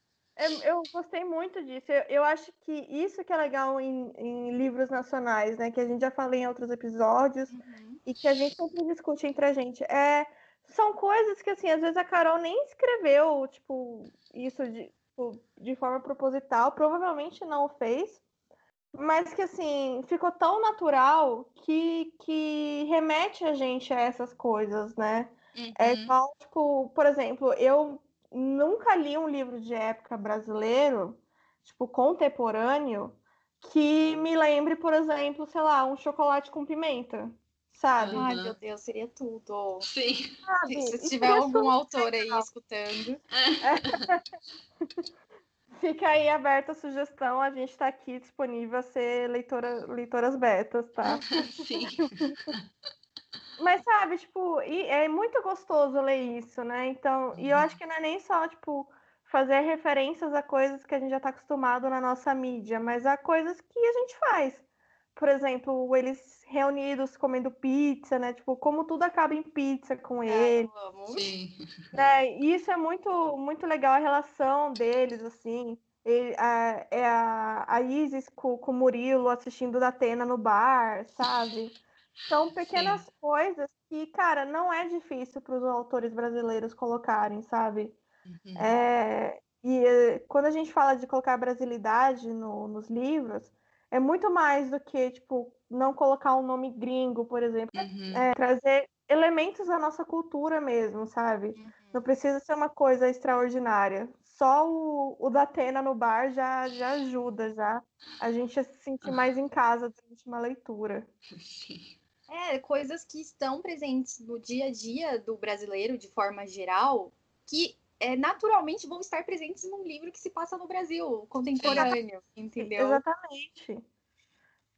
Speaker 1: Eu, gostei muito disso. Eu, eu, acho que isso que é legal em, em, livros nacionais, né? Que a gente já falou em outros episódios uhum. e que a gente sempre discute entre a gente. É, são coisas que, assim, às vezes a Carol nem escreveu, tipo, isso de, tipo, de forma proposital. Provavelmente não o fez. Mas que, assim, ficou tão natural que, que remete a gente a essas coisas, né? É uhum. É igual, tipo, por exemplo, eu nunca li um livro de época brasileiro, tipo, contemporâneo, que me lembre, por exemplo, sei lá, um chocolate com pimenta, sabe?
Speaker 2: Ai, meu Deus, seria tudo.
Speaker 3: Sim.
Speaker 2: Sabe? Se tiver algum autor aí escutando.
Speaker 1: Fica aí aberta a sugestão, a gente está aqui disponível a ser leitora, leitoras betas, tá?
Speaker 3: Sim.
Speaker 1: Mas sabe, tipo, é muito gostoso ler isso, né? Então, e eu acho que não é nem só, tipo, fazer referências a coisas que a gente já está acostumado na nossa mídia, mas a coisas que a gente faz. Por exemplo, eles reunidos comendo pizza, né? Tipo, como tudo acaba em pizza com ele.
Speaker 3: Sim.
Speaker 1: Né? E isso é muito, muito legal a relação deles, assim. Ele, a, é a, a Isis com, com o Murilo assistindo da Atena no bar, sabe? São pequenas Sim. coisas que, cara, não é difícil para os autores brasileiros colocarem, sabe? Uhum. É, e eh, quando a gente fala de colocar brasilidade no, nos livros, é muito mais do que, tipo, não colocar um nome gringo, por exemplo. Uhum. É, trazer elementos da nossa cultura mesmo, sabe? Uhum. Não precisa ser uma coisa extraordinária. Só o, o da Atena no bar já, já ajuda, já a gente a se sentir ah. mais em casa durante uma leitura.
Speaker 3: Sim.
Speaker 2: É, coisas que estão presentes no dia a dia do brasileiro, de forma geral, que é, naturalmente vão estar presentes num livro que se passa no Brasil, contemporâneo, entendeu?
Speaker 1: Exatamente.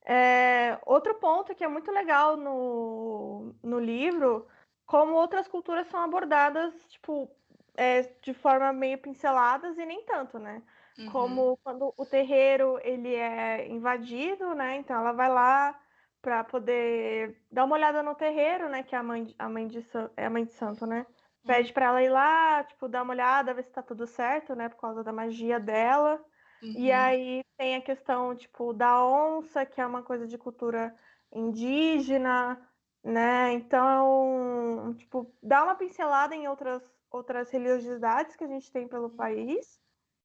Speaker 1: É, outro ponto que é muito legal no, no livro, como outras culturas são abordadas, tipo, é, de forma meio pinceladas e nem tanto, né? Uhum. Como quando o terreiro ele é invadido, né? Então ela vai lá para poder dar uma olhada no terreiro, né? Que é a mãe, a mãe de é a mãe de santo, né? Pede para ela ir lá, tipo, dar uma olhada, ver se tá tudo certo, né? Por causa da magia dela. Uhum. E aí tem a questão, tipo, da onça, que é uma coisa de cultura indígena, né? Então, tipo, dá uma pincelada em outras, outras religiosidades que a gente tem pelo país.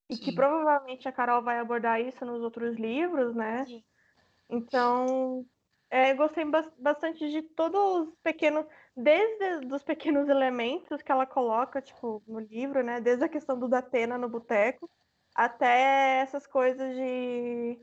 Speaker 1: E que provavelmente a Carol vai abordar isso nos outros livros, né? Sim. Então, é, gostei bastante de todos os pequenos, desde os pequenos elementos que ela coloca, tipo, no livro, né? Desde a questão do Datena no boteco, até essas coisas de,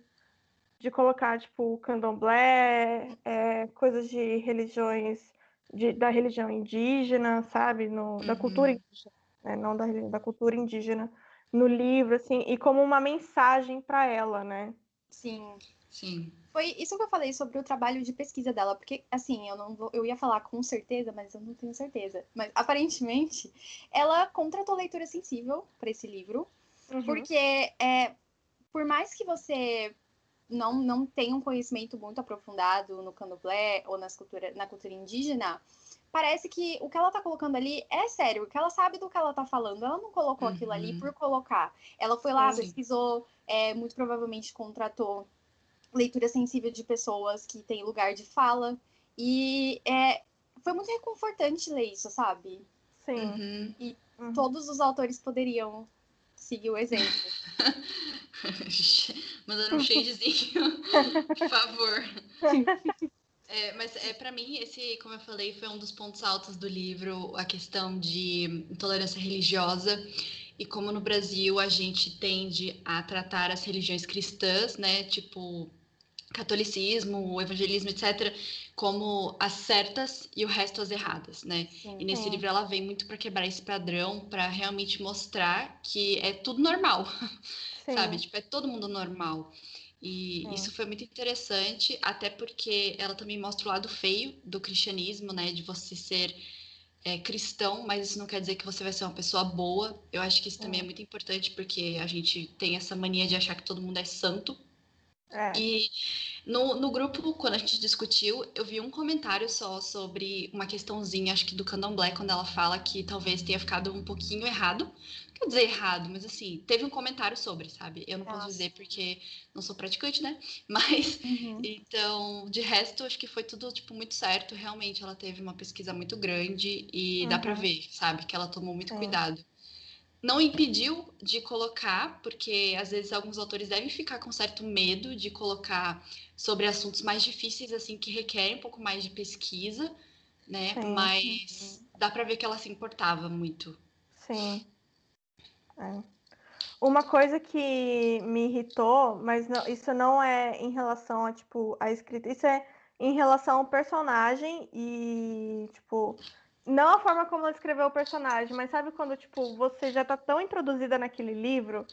Speaker 1: de colocar, tipo, o candomblé, é, coisas de religiões, de, da religião indígena, sabe? No, da uhum. cultura indígena, né? Não da, da cultura indígena no livro, assim, e como uma mensagem para ela, né?
Speaker 2: Sim.
Speaker 3: Sim.
Speaker 2: Foi isso que eu falei sobre o trabalho de pesquisa dela, porque assim, eu não vou, eu ia falar com certeza, mas eu não tenho certeza. Mas aparentemente, ela contratou leitura sensível para esse livro, uhum. porque é, por mais que você não, não tenha um conhecimento muito aprofundado no candomblé ou nas cultura, na cultura indígena, parece que o que ela tá colocando ali é sério, que ela sabe do que ela tá falando. Ela não colocou uhum. aquilo ali uhum. por colocar. Ela foi lá, Sim. pesquisou, é, muito provavelmente contratou leitura sensível de pessoas que têm lugar de fala. E é, foi muito reconfortante ler isso, sabe?
Speaker 1: Sim.
Speaker 2: Uhum. E uhum. todos os autores poderiam seguir o exemplo.
Speaker 3: Mandando um shadezinho, por favor. É, mas é para mim esse, como eu falei, foi um dos pontos altos do livro, a questão de intolerância religiosa e como no Brasil a gente tende a tratar as religiões cristãs, né, tipo catolicismo, o evangelismo, etc., como as certas e o resto as erradas, né? Sim, e nesse livro ela vem muito para quebrar esse padrão, para realmente mostrar que é tudo normal, Sim. sabe? Tipo, é todo mundo normal. E Sim. isso foi muito interessante, até porque ela também mostra o lado feio do cristianismo, né? De você ser é, cristão, mas isso não quer dizer que você vai ser uma pessoa boa. Eu acho que isso também é muito importante, porque a gente tem essa mania de achar que todo mundo é santo, é. E no, no grupo, quando a gente discutiu, eu vi um comentário só sobre uma questãozinha, acho que do Candomblé, quando ela fala que talvez tenha ficado um pouquinho errado. Quer dizer errado, mas assim, teve um comentário sobre, sabe? Eu não Nossa. posso dizer porque não sou praticante, né? Mas, uhum. então, de resto, acho que foi tudo, tipo, muito certo. Realmente, ela teve uma pesquisa muito grande e uhum. dá pra ver, sabe? Que ela tomou muito cuidado não impediu de colocar, porque às vezes alguns autores devem ficar com certo medo de colocar sobre assuntos mais difíceis, assim, que requerem um pouco mais de pesquisa, né? Sim. Mas dá para ver que ela se importava muito.
Speaker 1: Sim. É. Uma coisa que me irritou, mas não, isso não é em relação a, tipo, a escrita, isso é em relação ao personagem e, tipo, não a forma como ela escreveu o personagem, mas sabe quando, tipo, você já tá tão introduzida naquele livro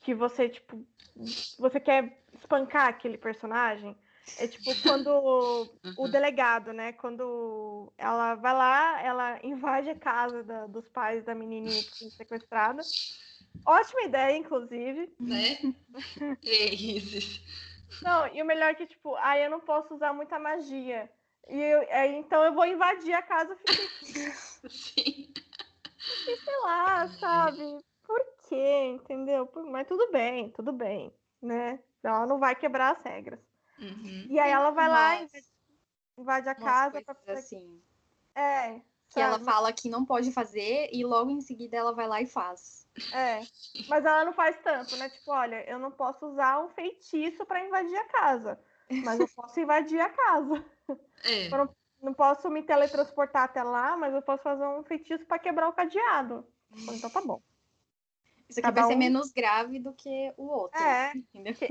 Speaker 1: que você, tipo, você quer espancar aquele personagem? É tipo quando uhum. o delegado, né? Quando ela vai lá, ela invade a casa da, dos pais da menininha que foi sequestrada. Ótima ideia, inclusive.
Speaker 3: Né? é isso.
Speaker 1: Não, e o melhor é que, tipo, aí ah, eu não posso usar muita magia. E eu, é, então eu vou invadir a casa. Sim. E sei lá, sabe? Por quê? Entendeu? Mas tudo bem, tudo bem, né? Ela não vai quebrar as regras. Uhum. E aí ela vai lá e invade a casa para fazer
Speaker 2: assim.
Speaker 1: É.
Speaker 2: Que ela fala que não pode fazer e logo em seguida ela vai lá e faz.
Speaker 1: É. Mas ela não faz tanto, né? Tipo, olha, eu não posso usar um feitiço para invadir a casa, mas eu posso invadir a casa. É. Eu não, não, posso me teletransportar até lá, mas eu posso fazer um feitiço para quebrar o cadeado. Então tá bom.
Speaker 2: Isso aqui Cada vai um... ser menos grave do que o outro.
Speaker 1: É.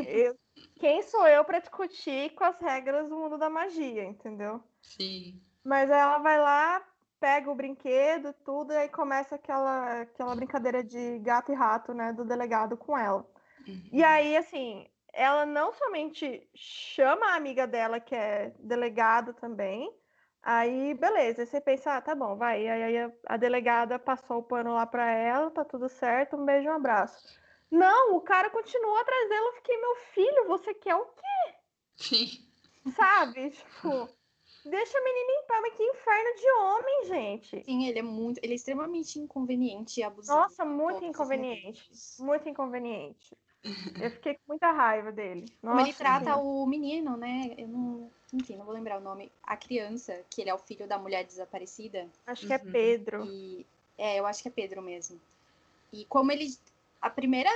Speaker 1: Eu, quem sou eu para discutir com as regras do mundo da magia, entendeu?
Speaker 3: Sim.
Speaker 1: Mas ela vai lá, pega o brinquedo, tudo, e aí começa aquela, aquela brincadeira de gato e rato, né, do delegado com ela. Uhum. E aí, assim, ela não somente chama a amiga dela, que é delegada também, aí beleza, aí você pensa, ah, tá bom, vai. Aí a, a delegada passou o pano lá para ela, tá tudo certo, um beijo, um abraço. Não, o cara continua atrás dela, eu fiquei, meu filho, você quer o quê?
Speaker 3: Sim.
Speaker 1: Sabe? Tipo, deixa a menina em paz, mas que inferno de homem, gente.
Speaker 2: Sim, ele é muito, ele é extremamente inconveniente e abusivo.
Speaker 1: Nossa, muito inconveniente. Muito inconveniente. Eu fiquei com muita raiva dele.
Speaker 2: Nossa, Como ele trata o menino, né? Eu não. Enfim, não vou lembrar o nome. A criança, que ele é o filho da mulher desaparecida.
Speaker 1: Acho que é uhum. Pedro.
Speaker 2: E, é, eu acho que é Pedro mesmo. E como ele. A primeira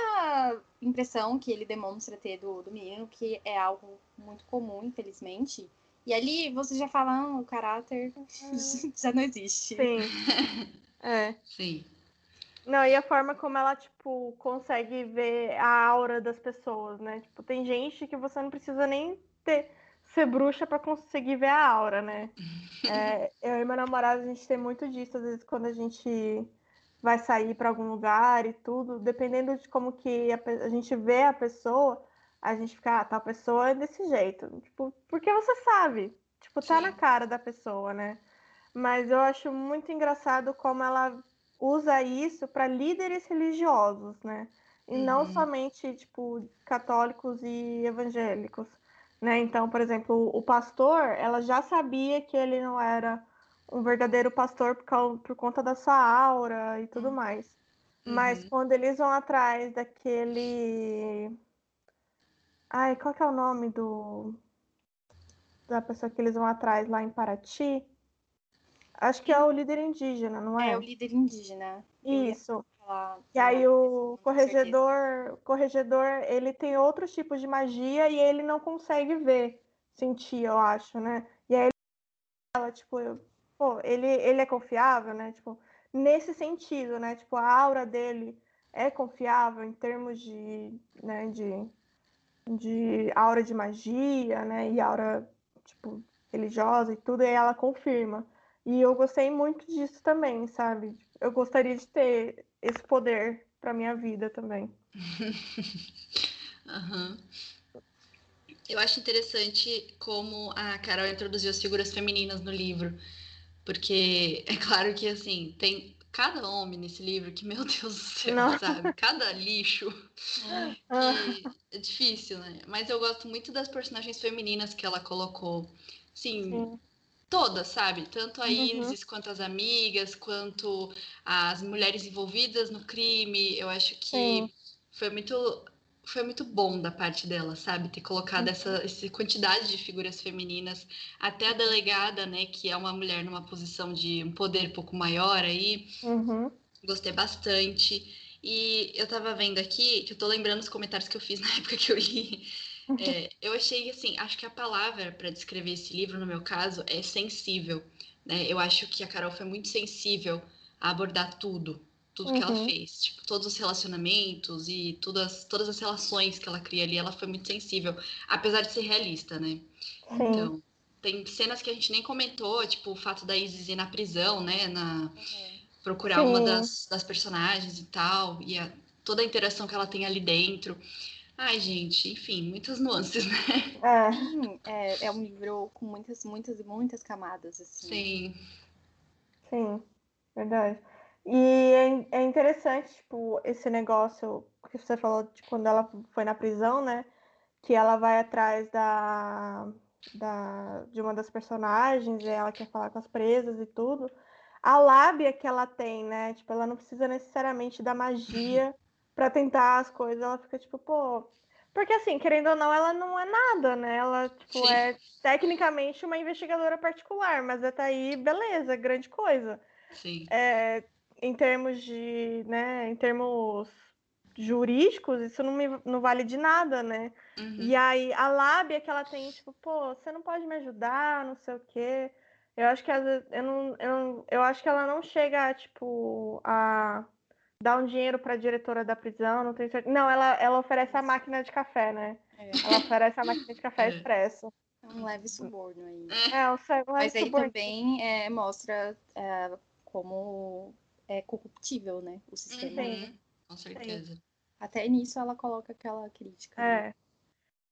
Speaker 2: impressão que ele demonstra ter do, do menino, que é algo muito comum, infelizmente. E ali você já fala, ah, o caráter já não existe.
Speaker 1: Sim. É.
Speaker 3: Sim.
Speaker 1: Não, e a forma como ela, tipo, consegue ver a aura das pessoas, né? Tipo, tem gente que você não precisa nem ter, ser bruxa para conseguir ver a aura, né? É, eu e meu namorado, a gente tem muito disso, às vezes, quando a gente vai sair para algum lugar e tudo, dependendo de como que a, a, gente vê a pessoa, a gente fica, ah, tal pessoa é desse jeito. Tipo, porque você sabe, tipo, tá Sim. na cara da pessoa, né? Mas eu acho muito engraçado como ela usa isso para líderes religiosos, né? E uhum. não somente, tipo, católicos e evangélicos, né? Então, por exemplo, o pastor, ela já sabia que ele não era um verdadeiro pastor por, causa, por conta da sua aura e tudo uhum. mais. Mas uhum. quando eles vão atrás daquele Ai, qual que é o nome do da pessoa que eles vão atrás lá em Paraty? Acho que é o líder indígena, não é?
Speaker 2: É o líder indígena.
Speaker 1: Isso. E aí o corregedor, corregedor, ele tem outros tipos de magia e ele não consegue ver, sentir, eu acho, né? E aí ele fala, tipo, eu, pô, ele, ele é confiável, né? Tipo, nesse sentido, né? Tipo, a aura dele é confiável em termos de, né, de, de aura de magia, né? E aura, tipo, religiosa e tudo, e ela confirma. E eu gostei muito disso também, sabe? Eu gostaria de ter esse poder para minha vida também.
Speaker 3: uhum. Eu acho interessante como a Carol introduziu as figuras femininas no livro, porque é claro que assim tem cada homem nesse livro que meu Deus do céu, Não. sabe? Cada lixo. É difícil, né? Mas eu gosto muito das personagens femininas que ela colocou. Sim, Sim todas, sabe? Tanto a uhum. Isis quanto as amigas, quanto as mulheres envolvidas no crime. Eu acho que Sim. foi muito foi muito bom da parte dela, sabe? Ter colocado uhum. essa, essa quantidade de figuras femininas, até a delegada, né, que é uma mulher numa posição de um poder um pouco maior aí.
Speaker 1: Uhum.
Speaker 3: Gostei bastante. E eu tava vendo aqui, que eu tô lembrando os comentários que eu fiz na época que eu li, é, eu achei assim, acho que a palavra para descrever esse livro, no meu caso, é sensível. Né? Eu acho que a Carol foi muito sensível a abordar tudo, tudo uhum. que ela uhum. fez. Tipo, todos os relacionamentos e todas, todas as relações que ela cria ali, ela foi muito sensível, apesar de ser realista, né? Sim. Então, tem cenas que a gente nem comentou, tipo o fato da Isis ir na prisão, né? Na, uhum. Procurar Sim. uma das, das personagens e tal, e a, toda a interação que ela tem ali dentro. Ai, gente, enfim, muitas nuances, né?
Speaker 2: É. é, é um livro com muitas, muitas, muitas camadas, assim.
Speaker 3: Sim.
Speaker 1: Sim, verdade. E é, é interessante, tipo, esse negócio que você falou de quando ela foi na prisão, né? Que ela vai atrás da, da, de uma das personagens, e ela quer falar com as presas e tudo. A lábia que ela tem, né? Tipo, ela não precisa necessariamente da magia para tentar as coisas, ela fica tipo, pô. Porque assim, querendo ou não, ela não é nada, né? Ela, tipo, Sim. é tecnicamente uma investigadora particular, mas até aí, beleza, grande coisa.
Speaker 3: Sim.
Speaker 1: É, em termos de, né, em termos jurídicos, isso não, me, não vale de nada, né? Uhum. E aí, a lábia que ela tem, tipo, pô, você não pode me ajudar, não sei o quê. Eu acho que às vezes, eu não, eu, não, eu acho que ela não chega, tipo, a dá um dinheiro para a diretora da prisão, não tenho certeza. Não, ela, ela oferece a máquina de café, né? É. Ela oferece a máquina de café é. expresso.
Speaker 2: É um leve suborno aí.
Speaker 1: É, um leve
Speaker 2: Mas aí suborno. também é, mostra é, como é corruptível, né? O sistema.
Speaker 3: Sim. Com certeza. Sim.
Speaker 2: Até nisso ela coloca aquela crítica.
Speaker 1: É. Né?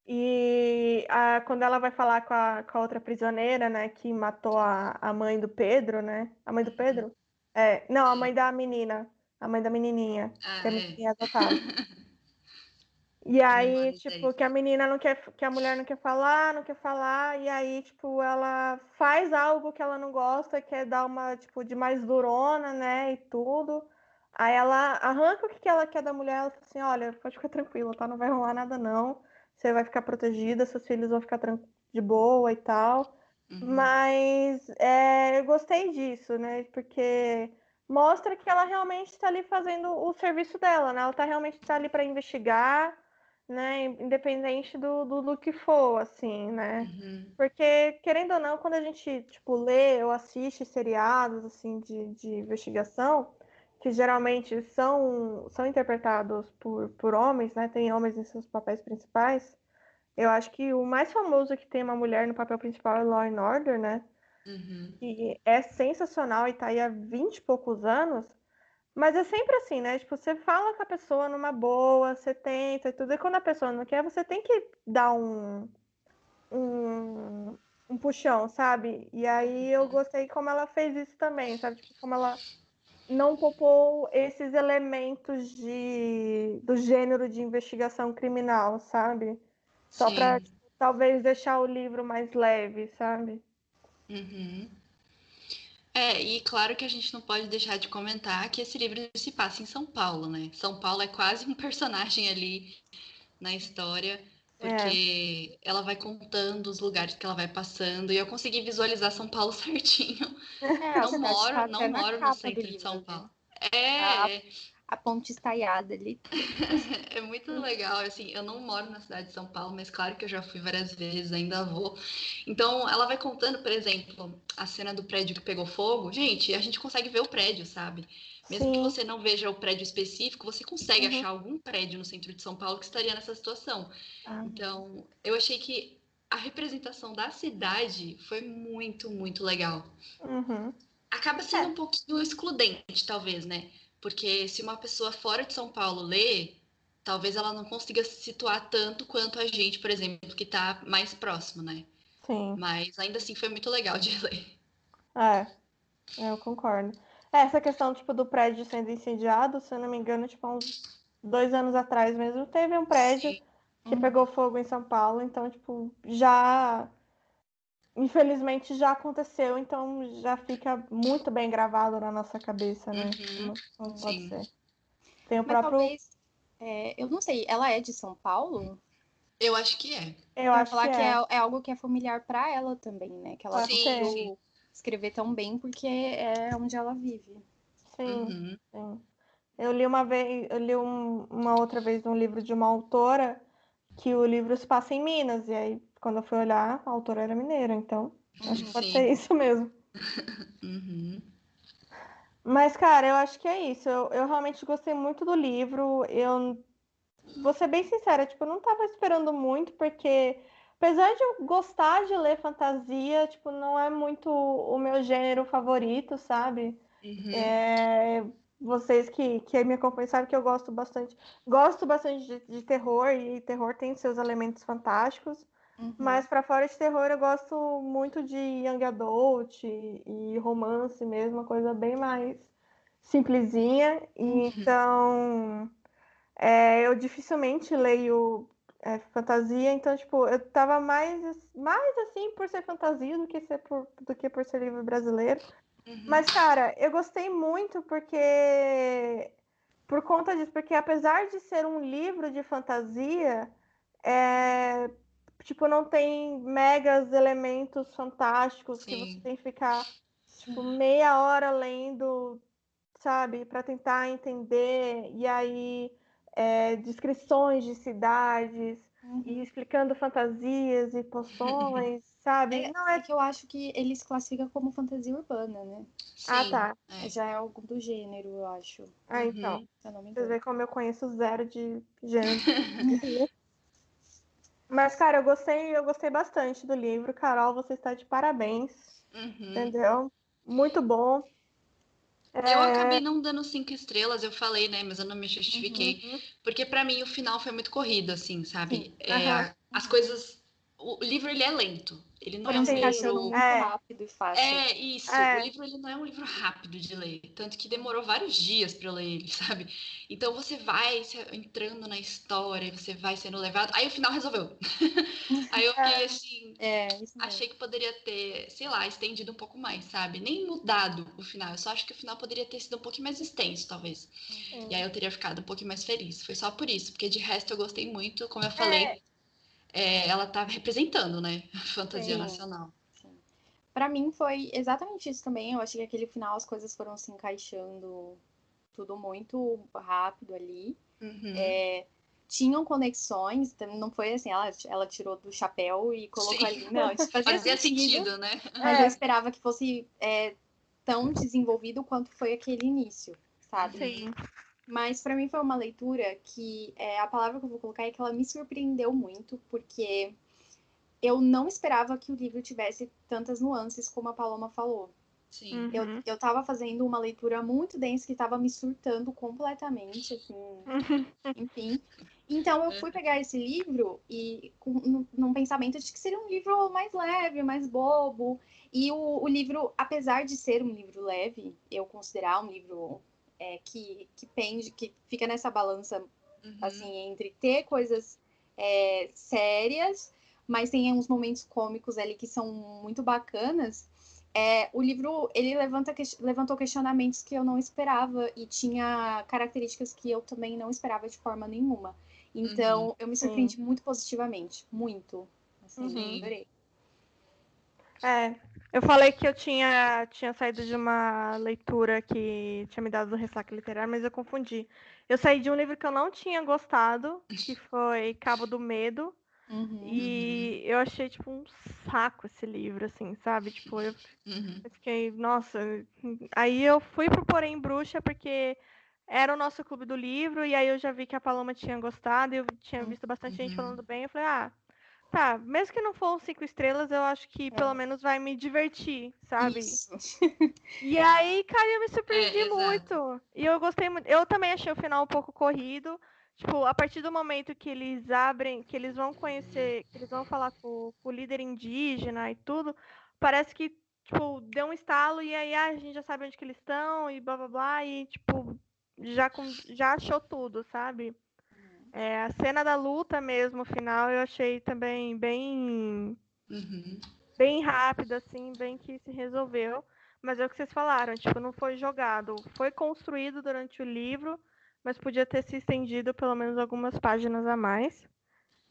Speaker 1: E a, quando ela vai falar com a, com a outra prisioneira, né, que matou a, a mãe do Pedro, né? A mãe do uhum. Pedro? É, não, a mãe da menina a mãe da menininha,
Speaker 3: ah,
Speaker 1: que a
Speaker 3: menininha
Speaker 1: é. adotada. E aí, tipo, que a menina não quer, que a mulher não quer falar, não quer falar, e aí, tipo, ela faz algo que ela não gosta, quer dar uma, tipo, de mais durona, né, e tudo. Aí ela arranca o que ela quer da mulher, ela fala assim, olha, pode ficar tranquila, tá? Não vai rolar nada, não. Você vai ficar protegida, seus filhos vão ficar de boa e tal. Uhum. Mas é, eu gostei disso, né? Porque mostra que ela realmente está ali fazendo o serviço dela, né? Ela tá realmente tá ali para investigar, né? Independente do, do, do, que for, assim, né?
Speaker 3: Uhum.
Speaker 1: Porque, querendo ou não, quando a gente, tipo, lê ou assiste seriados, assim, de, de investigação, que geralmente são, são interpretados por, por homens, né? Tem homens em seus papéis principais. Eu acho que o mais famoso que tem uma mulher no papel principal é Law and Order, né?
Speaker 3: Uhum.
Speaker 1: que é sensacional e tá aí há 20 e poucos anos, mas é sempre assim, né? Tipo, você fala com a pessoa numa boa, você tenta e tudo, e quando a pessoa não quer, você tem que dar um, um, um puxão, sabe? E aí eu uhum. gostei como ela fez isso também, sabe? Tipo, como ela não poupou esses elementos de, do gênero de investigação criminal, sabe? Só para tipo, talvez deixar o livro mais leve, sabe?
Speaker 3: Uhum. É, e claro que a gente não pode deixar de comentar que esse livro se passa em São Paulo, né? São Paulo é quase um personagem ali na história. porque é. ela vai contando os lugares que ela vai passando e eu consegui visualizar São Paulo certinho. É, não moro, não moro no centro de São né? Paulo. É,
Speaker 2: a, a ponte estaiada ali.
Speaker 3: é muito legal, assim, eu não moro na cidade de São Paulo, mas claro que eu já fui várias vezes, ainda vou. Então, ela vai contando, por exemplo, a cena do prédio que pegou fogo. Gente, a gente consegue ver o prédio, sabe? Mesmo Sim. que você não veja o prédio específico, você consegue uhum. achar algum prédio no centro de São Paulo que estaria nessa situação. Ah. Então, eu achei que a representação da cidade foi muito, muito legal.
Speaker 1: Uhum.
Speaker 3: Acaba sendo é. um pouquinho excludente, talvez, né? Porque se uma pessoa fora de São Paulo lê, talvez ela não consiga se situar tanto quanto a gente, por exemplo, que está mais próximo, né?
Speaker 1: Sim.
Speaker 3: Mas ainda assim foi muito legal de ler.
Speaker 1: É, eu concordo. É, essa questão, tipo, do prédio sendo incendiado, se eu não me engano, tipo, uns dois anos atrás mesmo, teve um prédio Sim. que uhum. pegou fogo em São Paulo, então, tipo, já. Infelizmente já aconteceu, então já fica muito bem gravado na nossa cabeça, né? Uhum. Não, não pode ser. Tem o
Speaker 2: Mas próprio. Talvez, é, eu não sei, ela é de São Paulo?
Speaker 3: Eu acho que é.
Speaker 1: Eu, acho
Speaker 2: falar
Speaker 1: que,
Speaker 2: é. é. é. algo que é familiar para ela também, né? Que ela
Speaker 3: sim,
Speaker 2: escrever tão bem porque é onde ela vive.
Speaker 1: Sim, uhum. sim. Eu li uma vez, eu li um, uma outra vez um livro de uma autora que o livro se passa em Minas, e aí quando eu fui olhar, a autora era mineira, então acho que pode sim. ser isso mesmo.
Speaker 3: Uhum.
Speaker 1: Mas, cara, eu acho que é isso. Eu, eu realmente gostei muito do livro. Eu vou ser bem sincera, tipo, eu não tava esperando muito, porque Apesar de eu gostar de ler fantasia, tipo, não é muito o meu gênero favorito, sabe?
Speaker 3: Uhum.
Speaker 1: É, vocês que, que me acompanham sabem que eu gosto bastante. Gosto bastante de, de terror, e terror tem seus elementos fantásticos. Uhum. Mas para fora de terror, eu gosto muito de young adult e, romance mesmo, uma coisa bem mais simplesinha. Uhum. Então, é, eu dificilmente leio é, fantasia, então, tipo, eu tava mais, mais assim por ser fantasia do que, ser por, do que por ser livro brasileiro. Uhum. Mas, cara, eu gostei muito porque. Por conta disso, porque apesar de ser um livro de fantasia, é, tipo, não tem megas elementos fantásticos Sim. que você tem que ficar tipo, meia hora lendo, sabe, para tentar entender. E aí é, descrições de cidades uhum. e explicando fantasias e poções, sabe?
Speaker 2: É, não é que eu acho que eles classificam como fantasia urbana, né?
Speaker 1: Sim, ah, tá.
Speaker 2: É. Já é algo do gênero, eu acho.
Speaker 1: Ah, então. Uhum. Você vê como eu conheço zero de gênero. Mas, cara, eu gostei, eu gostei bastante do livro. Carol, você está de parabéns.
Speaker 3: Uhum.
Speaker 1: Entendeu? Muito bom.
Speaker 3: É... Eu acabei não dando cinco estrelas, eu falei, né? Mas eu não me justifiquei. Uhum. Porque para mim o final foi muito corrido, assim, sabe? É, uhum. As coisas. O livro ele é lento. Ele não é um livro
Speaker 2: muito é. rápido e fácil.
Speaker 3: É isso. É. O livro ele não é um livro rápido de ler, tanto que demorou vários dias para eu ler ele, sabe? Então você vai entrando na história, você vai sendo levado. Aí o final resolveu. Aí eu fiquei assim,
Speaker 2: é,
Speaker 3: achei que poderia ter, sei lá, estendido um pouco mais, sabe? Nem mudado o final. Eu só acho que o final poderia ter sido um pouquinho mais extenso, talvez. E aí eu teria ficado um pouquinho mais feliz. Foi só por isso, porque de resto eu gostei muito, como eu falei é ela está representando, né, a fantasia sim, nacional.
Speaker 2: Para mim foi exatamente isso também. Eu achei que aquele final as coisas foram se encaixando tudo muito rápido ali.
Speaker 3: Uhum.
Speaker 2: É, tinham conexões, não foi assim, ela, ela tirou do chapéu e colocou Sim. ali. Não, isso fazia,
Speaker 3: fazia sentido, sentido, né?
Speaker 2: Mas é. eu esperava que fosse é, tão desenvolvido quanto foi aquele início, sabe?
Speaker 1: Sim.
Speaker 2: Mas para mim foi uma leitura que é, a palavra que eu vou colocar é que ela me surpreendeu muito, porque eu não esperava que o livro tivesse tantas nuances como a Paloma falou.
Speaker 3: Sim.
Speaker 2: Uhum. Eu, eu tava fazendo uma leitura muito densa que tava me surtando completamente, assim, uhum. enfim. Então eu fui pegar esse livro e com, num pensamento de que seria um livro mais leve, mais bobo. E o, o livro, apesar de ser um livro leve, eu considerar um livro é, que, que pende, que fica nessa balança, uhum. assim, entre ter coisas é, sérias, mas tem uns momentos cômicos ali que são muito bacanas. É, o livro ele levanta, levantou questionamentos que eu não esperava e tinha características que eu também não esperava de forma nenhuma. Então, uhum. eu me surpreendi Sim. muito positivamente. Muito. Assim, uhum. adorei.
Speaker 1: É, eu falei que eu tinha, tinha saído de uma leitura que tinha me dado um ressaca literário, mas eu confundi. Eu saí de um livro que eu não tinha gostado, que foi Cabo do Medo. Uhum, e uhum. eu achei, tipo, um saco esse livro, assim, sabe? Tipo, eu, uhum. eu fiquei, nossa. Aí eu fui pro Porém Bruxa, porque era o nosso clube do livro, e aí eu já vi que a Paloma tinha gostado, e eu tinha visto bastante gente falando bem. Eu falei, ah, Tá, mesmo que não for cinco estrelas, eu acho que é. pelo menos vai me divertir, sabe? Isso. E aí, cara, eu me surpreendi é, muito. E eu gostei muito. Eu também achei o final um pouco corrido. Tipo, a partir do momento que eles abrem, que eles vão conhecer, que eles vão falar com, com o líder indígena e tudo, parece que, tipo, deu um estalo e aí ah, a gente já sabe onde que eles estão e blá blá blá, e, tipo, já, já achou tudo, sabe? É, a cena da luta mesmo, o final, eu achei também bem. Uhum. Bem rápida, assim, bem que se resolveu. Mas é o que vocês falaram, tipo, não foi jogado. Foi construído durante o livro, mas podia ter se estendido pelo menos algumas páginas a mais.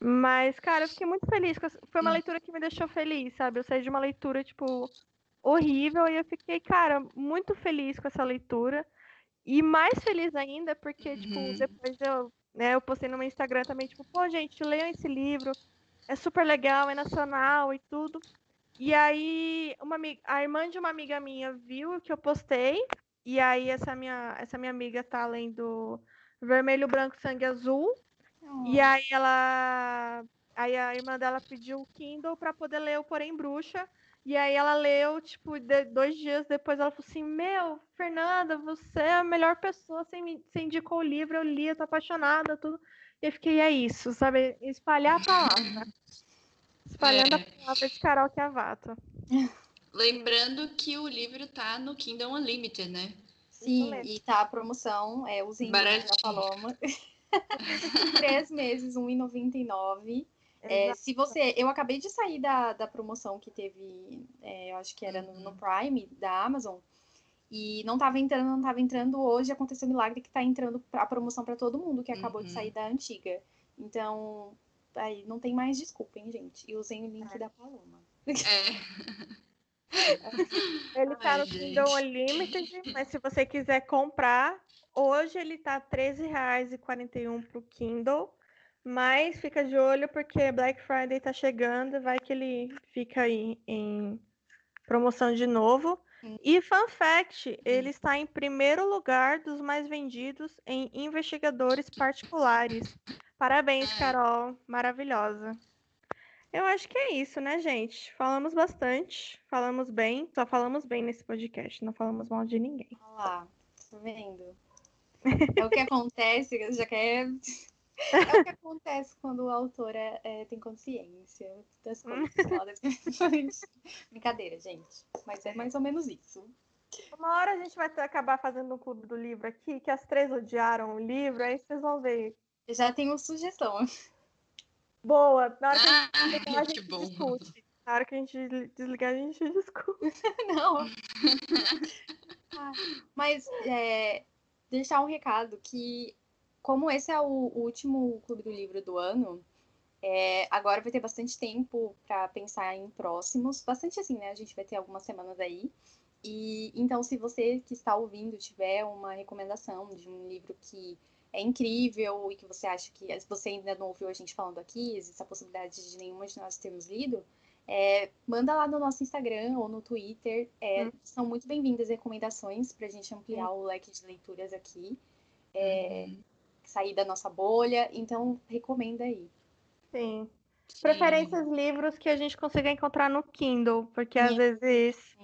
Speaker 1: Mas, cara, eu fiquei muito feliz. Foi uma hum. leitura que me deixou feliz, sabe? Eu saí de uma leitura, tipo, horrível e eu fiquei, cara, muito feliz com essa leitura. E mais feliz ainda porque, tipo, uhum. tipo, depois eu né? Eu postei no meu Instagram também, tipo, pô, gente, leiam esse livro, é super legal, é nacional e tudo. E aí, uma amiga, a irmã de uma amiga minha viu que eu postei, e aí essa minha, essa minha amiga tá lendo Vermelho, Branco, Sangue Azul. Oh. E aí ela. Aí a irmã dela pediu o Kindle para poder ler o Porém Bruxa. E aí ela leu, tipo, de, dois dias depois ela falou assim, meu, Fernanda, você é a melhor pessoa, você, me, você indicou o livro, eu li, eu tô apaixonada, tudo. E eu fiquei, é isso, sabe? Espalhar a palavra. Espalhando é. a palavra de Carol Chiavato.
Speaker 3: Lembrando que o livro tá no Kingdom Unlimited, né?
Speaker 2: Sim, e tá a promoção, é, o da Paloma. Três meses, R$1,99. É, se você. Eu acabei de sair da, da promoção que teve, é, eu acho que era no, no, uhum. Prime da Amazon. E não estava entrando, não estava entrando. Hoje aconteceu um milagre que está entrando a promoção para todo mundo que acabou uhum. de sair da antiga. Então, aí não tem mais desculpa, hein, gente? E usem o link é. da Paloma. É.
Speaker 1: ele tá no Kindle Unlimited, mas se você quiser comprar, hoje ele tá R$13,41 pro Kindle. Mas fica de olho porque Black Friday tá chegando, vai que ele fica aí em promoção de novo. E fun fact, ele está em primeiro lugar dos mais vendidos em investigadores particulares. Parabéns, Carol, maravilhosa. Eu acho que é isso, né, gente? Falamos bastante, falamos bem, só falamos bem nesse podcast, não falamos mal de ninguém.
Speaker 2: Olha lá, tá vendo? É o que acontece, já quer é o que acontece quando o autor é, é, tem consciência das coisas. Brincadeira, gente. Mas é mais ou menos isso.
Speaker 1: Uma hora a gente vai ter, acabar fazendo um clube do livro aqui, que as três odiaram o livro, aí vocês vão ver.
Speaker 2: Já tenho sugestão.
Speaker 1: Boa. Na hora que a gente desligar, a gente discute. Na hora que a gente desligar, a gente discute.
Speaker 2: Não. ah, mas é, deixar um recado que como esse é o, último Clube do Livro do ano, é, agora vai ter bastante tempo para pensar em próximos. Bastante assim, né? A gente vai ter algumas semanas aí. E então, se você que está ouvindo tiver uma recomendação de um livro que é incrível e que você acha que você ainda não ouviu a gente falando aqui, existe a possibilidade de nenhuma de nós termos lido, é, manda lá no nosso Instagram ou no Twitter. É, hum. São muito bem-vindas recomendações para a gente ampliar hum. o leque de leituras aqui. É, hum sair da nossa bolha, então recomenda aí.
Speaker 1: Sim. Sim. Preferências livros que a gente consiga encontrar no Kindle, porque Sim. às vezes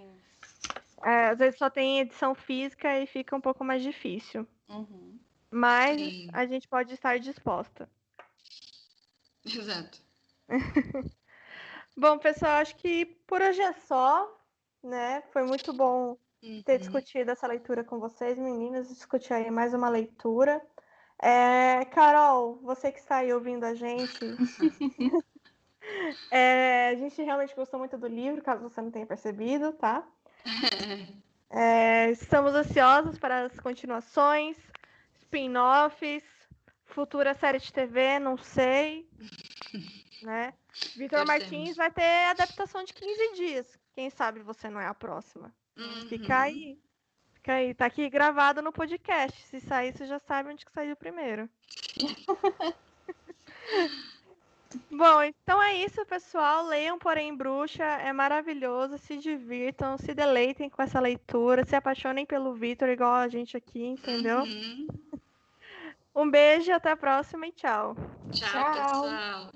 Speaker 1: é, às vezes só tem edição física e fica um pouco mais difícil. Uhum. Mas Sim. a gente pode estar disposta.
Speaker 3: Exato.
Speaker 1: bom, pessoal, acho que por hoje é só, né? Foi muito bom uhum. ter discutido essa leitura com vocês, meninas, discutir aí mais uma leitura. É, Carol, você que está aí ouvindo a gente, é, a gente realmente gostou muito do livro, caso você não tenha percebido, tá? É, estamos ansiosos para as continuações, spin-offs, futura série de TV, não sei. né? Vitor Martins vai ter adaptação de 15 dias. Quem sabe você não é a próxima. Uhum. Fica aí. Fica aí. Tá aqui gravado no podcast. Se sair, você já sabe onde que saiu primeiro. Bom, então é isso, pessoal. Leiam Porém Bruxa, é maravilhoso. Se divirtam, se deleitem com essa leitura, se apaixonem pelo Vitor, igual a gente aqui, entendeu? Uhum. Um beijo, até a próxima e tchau.
Speaker 3: Tchau, tchau. pessoal.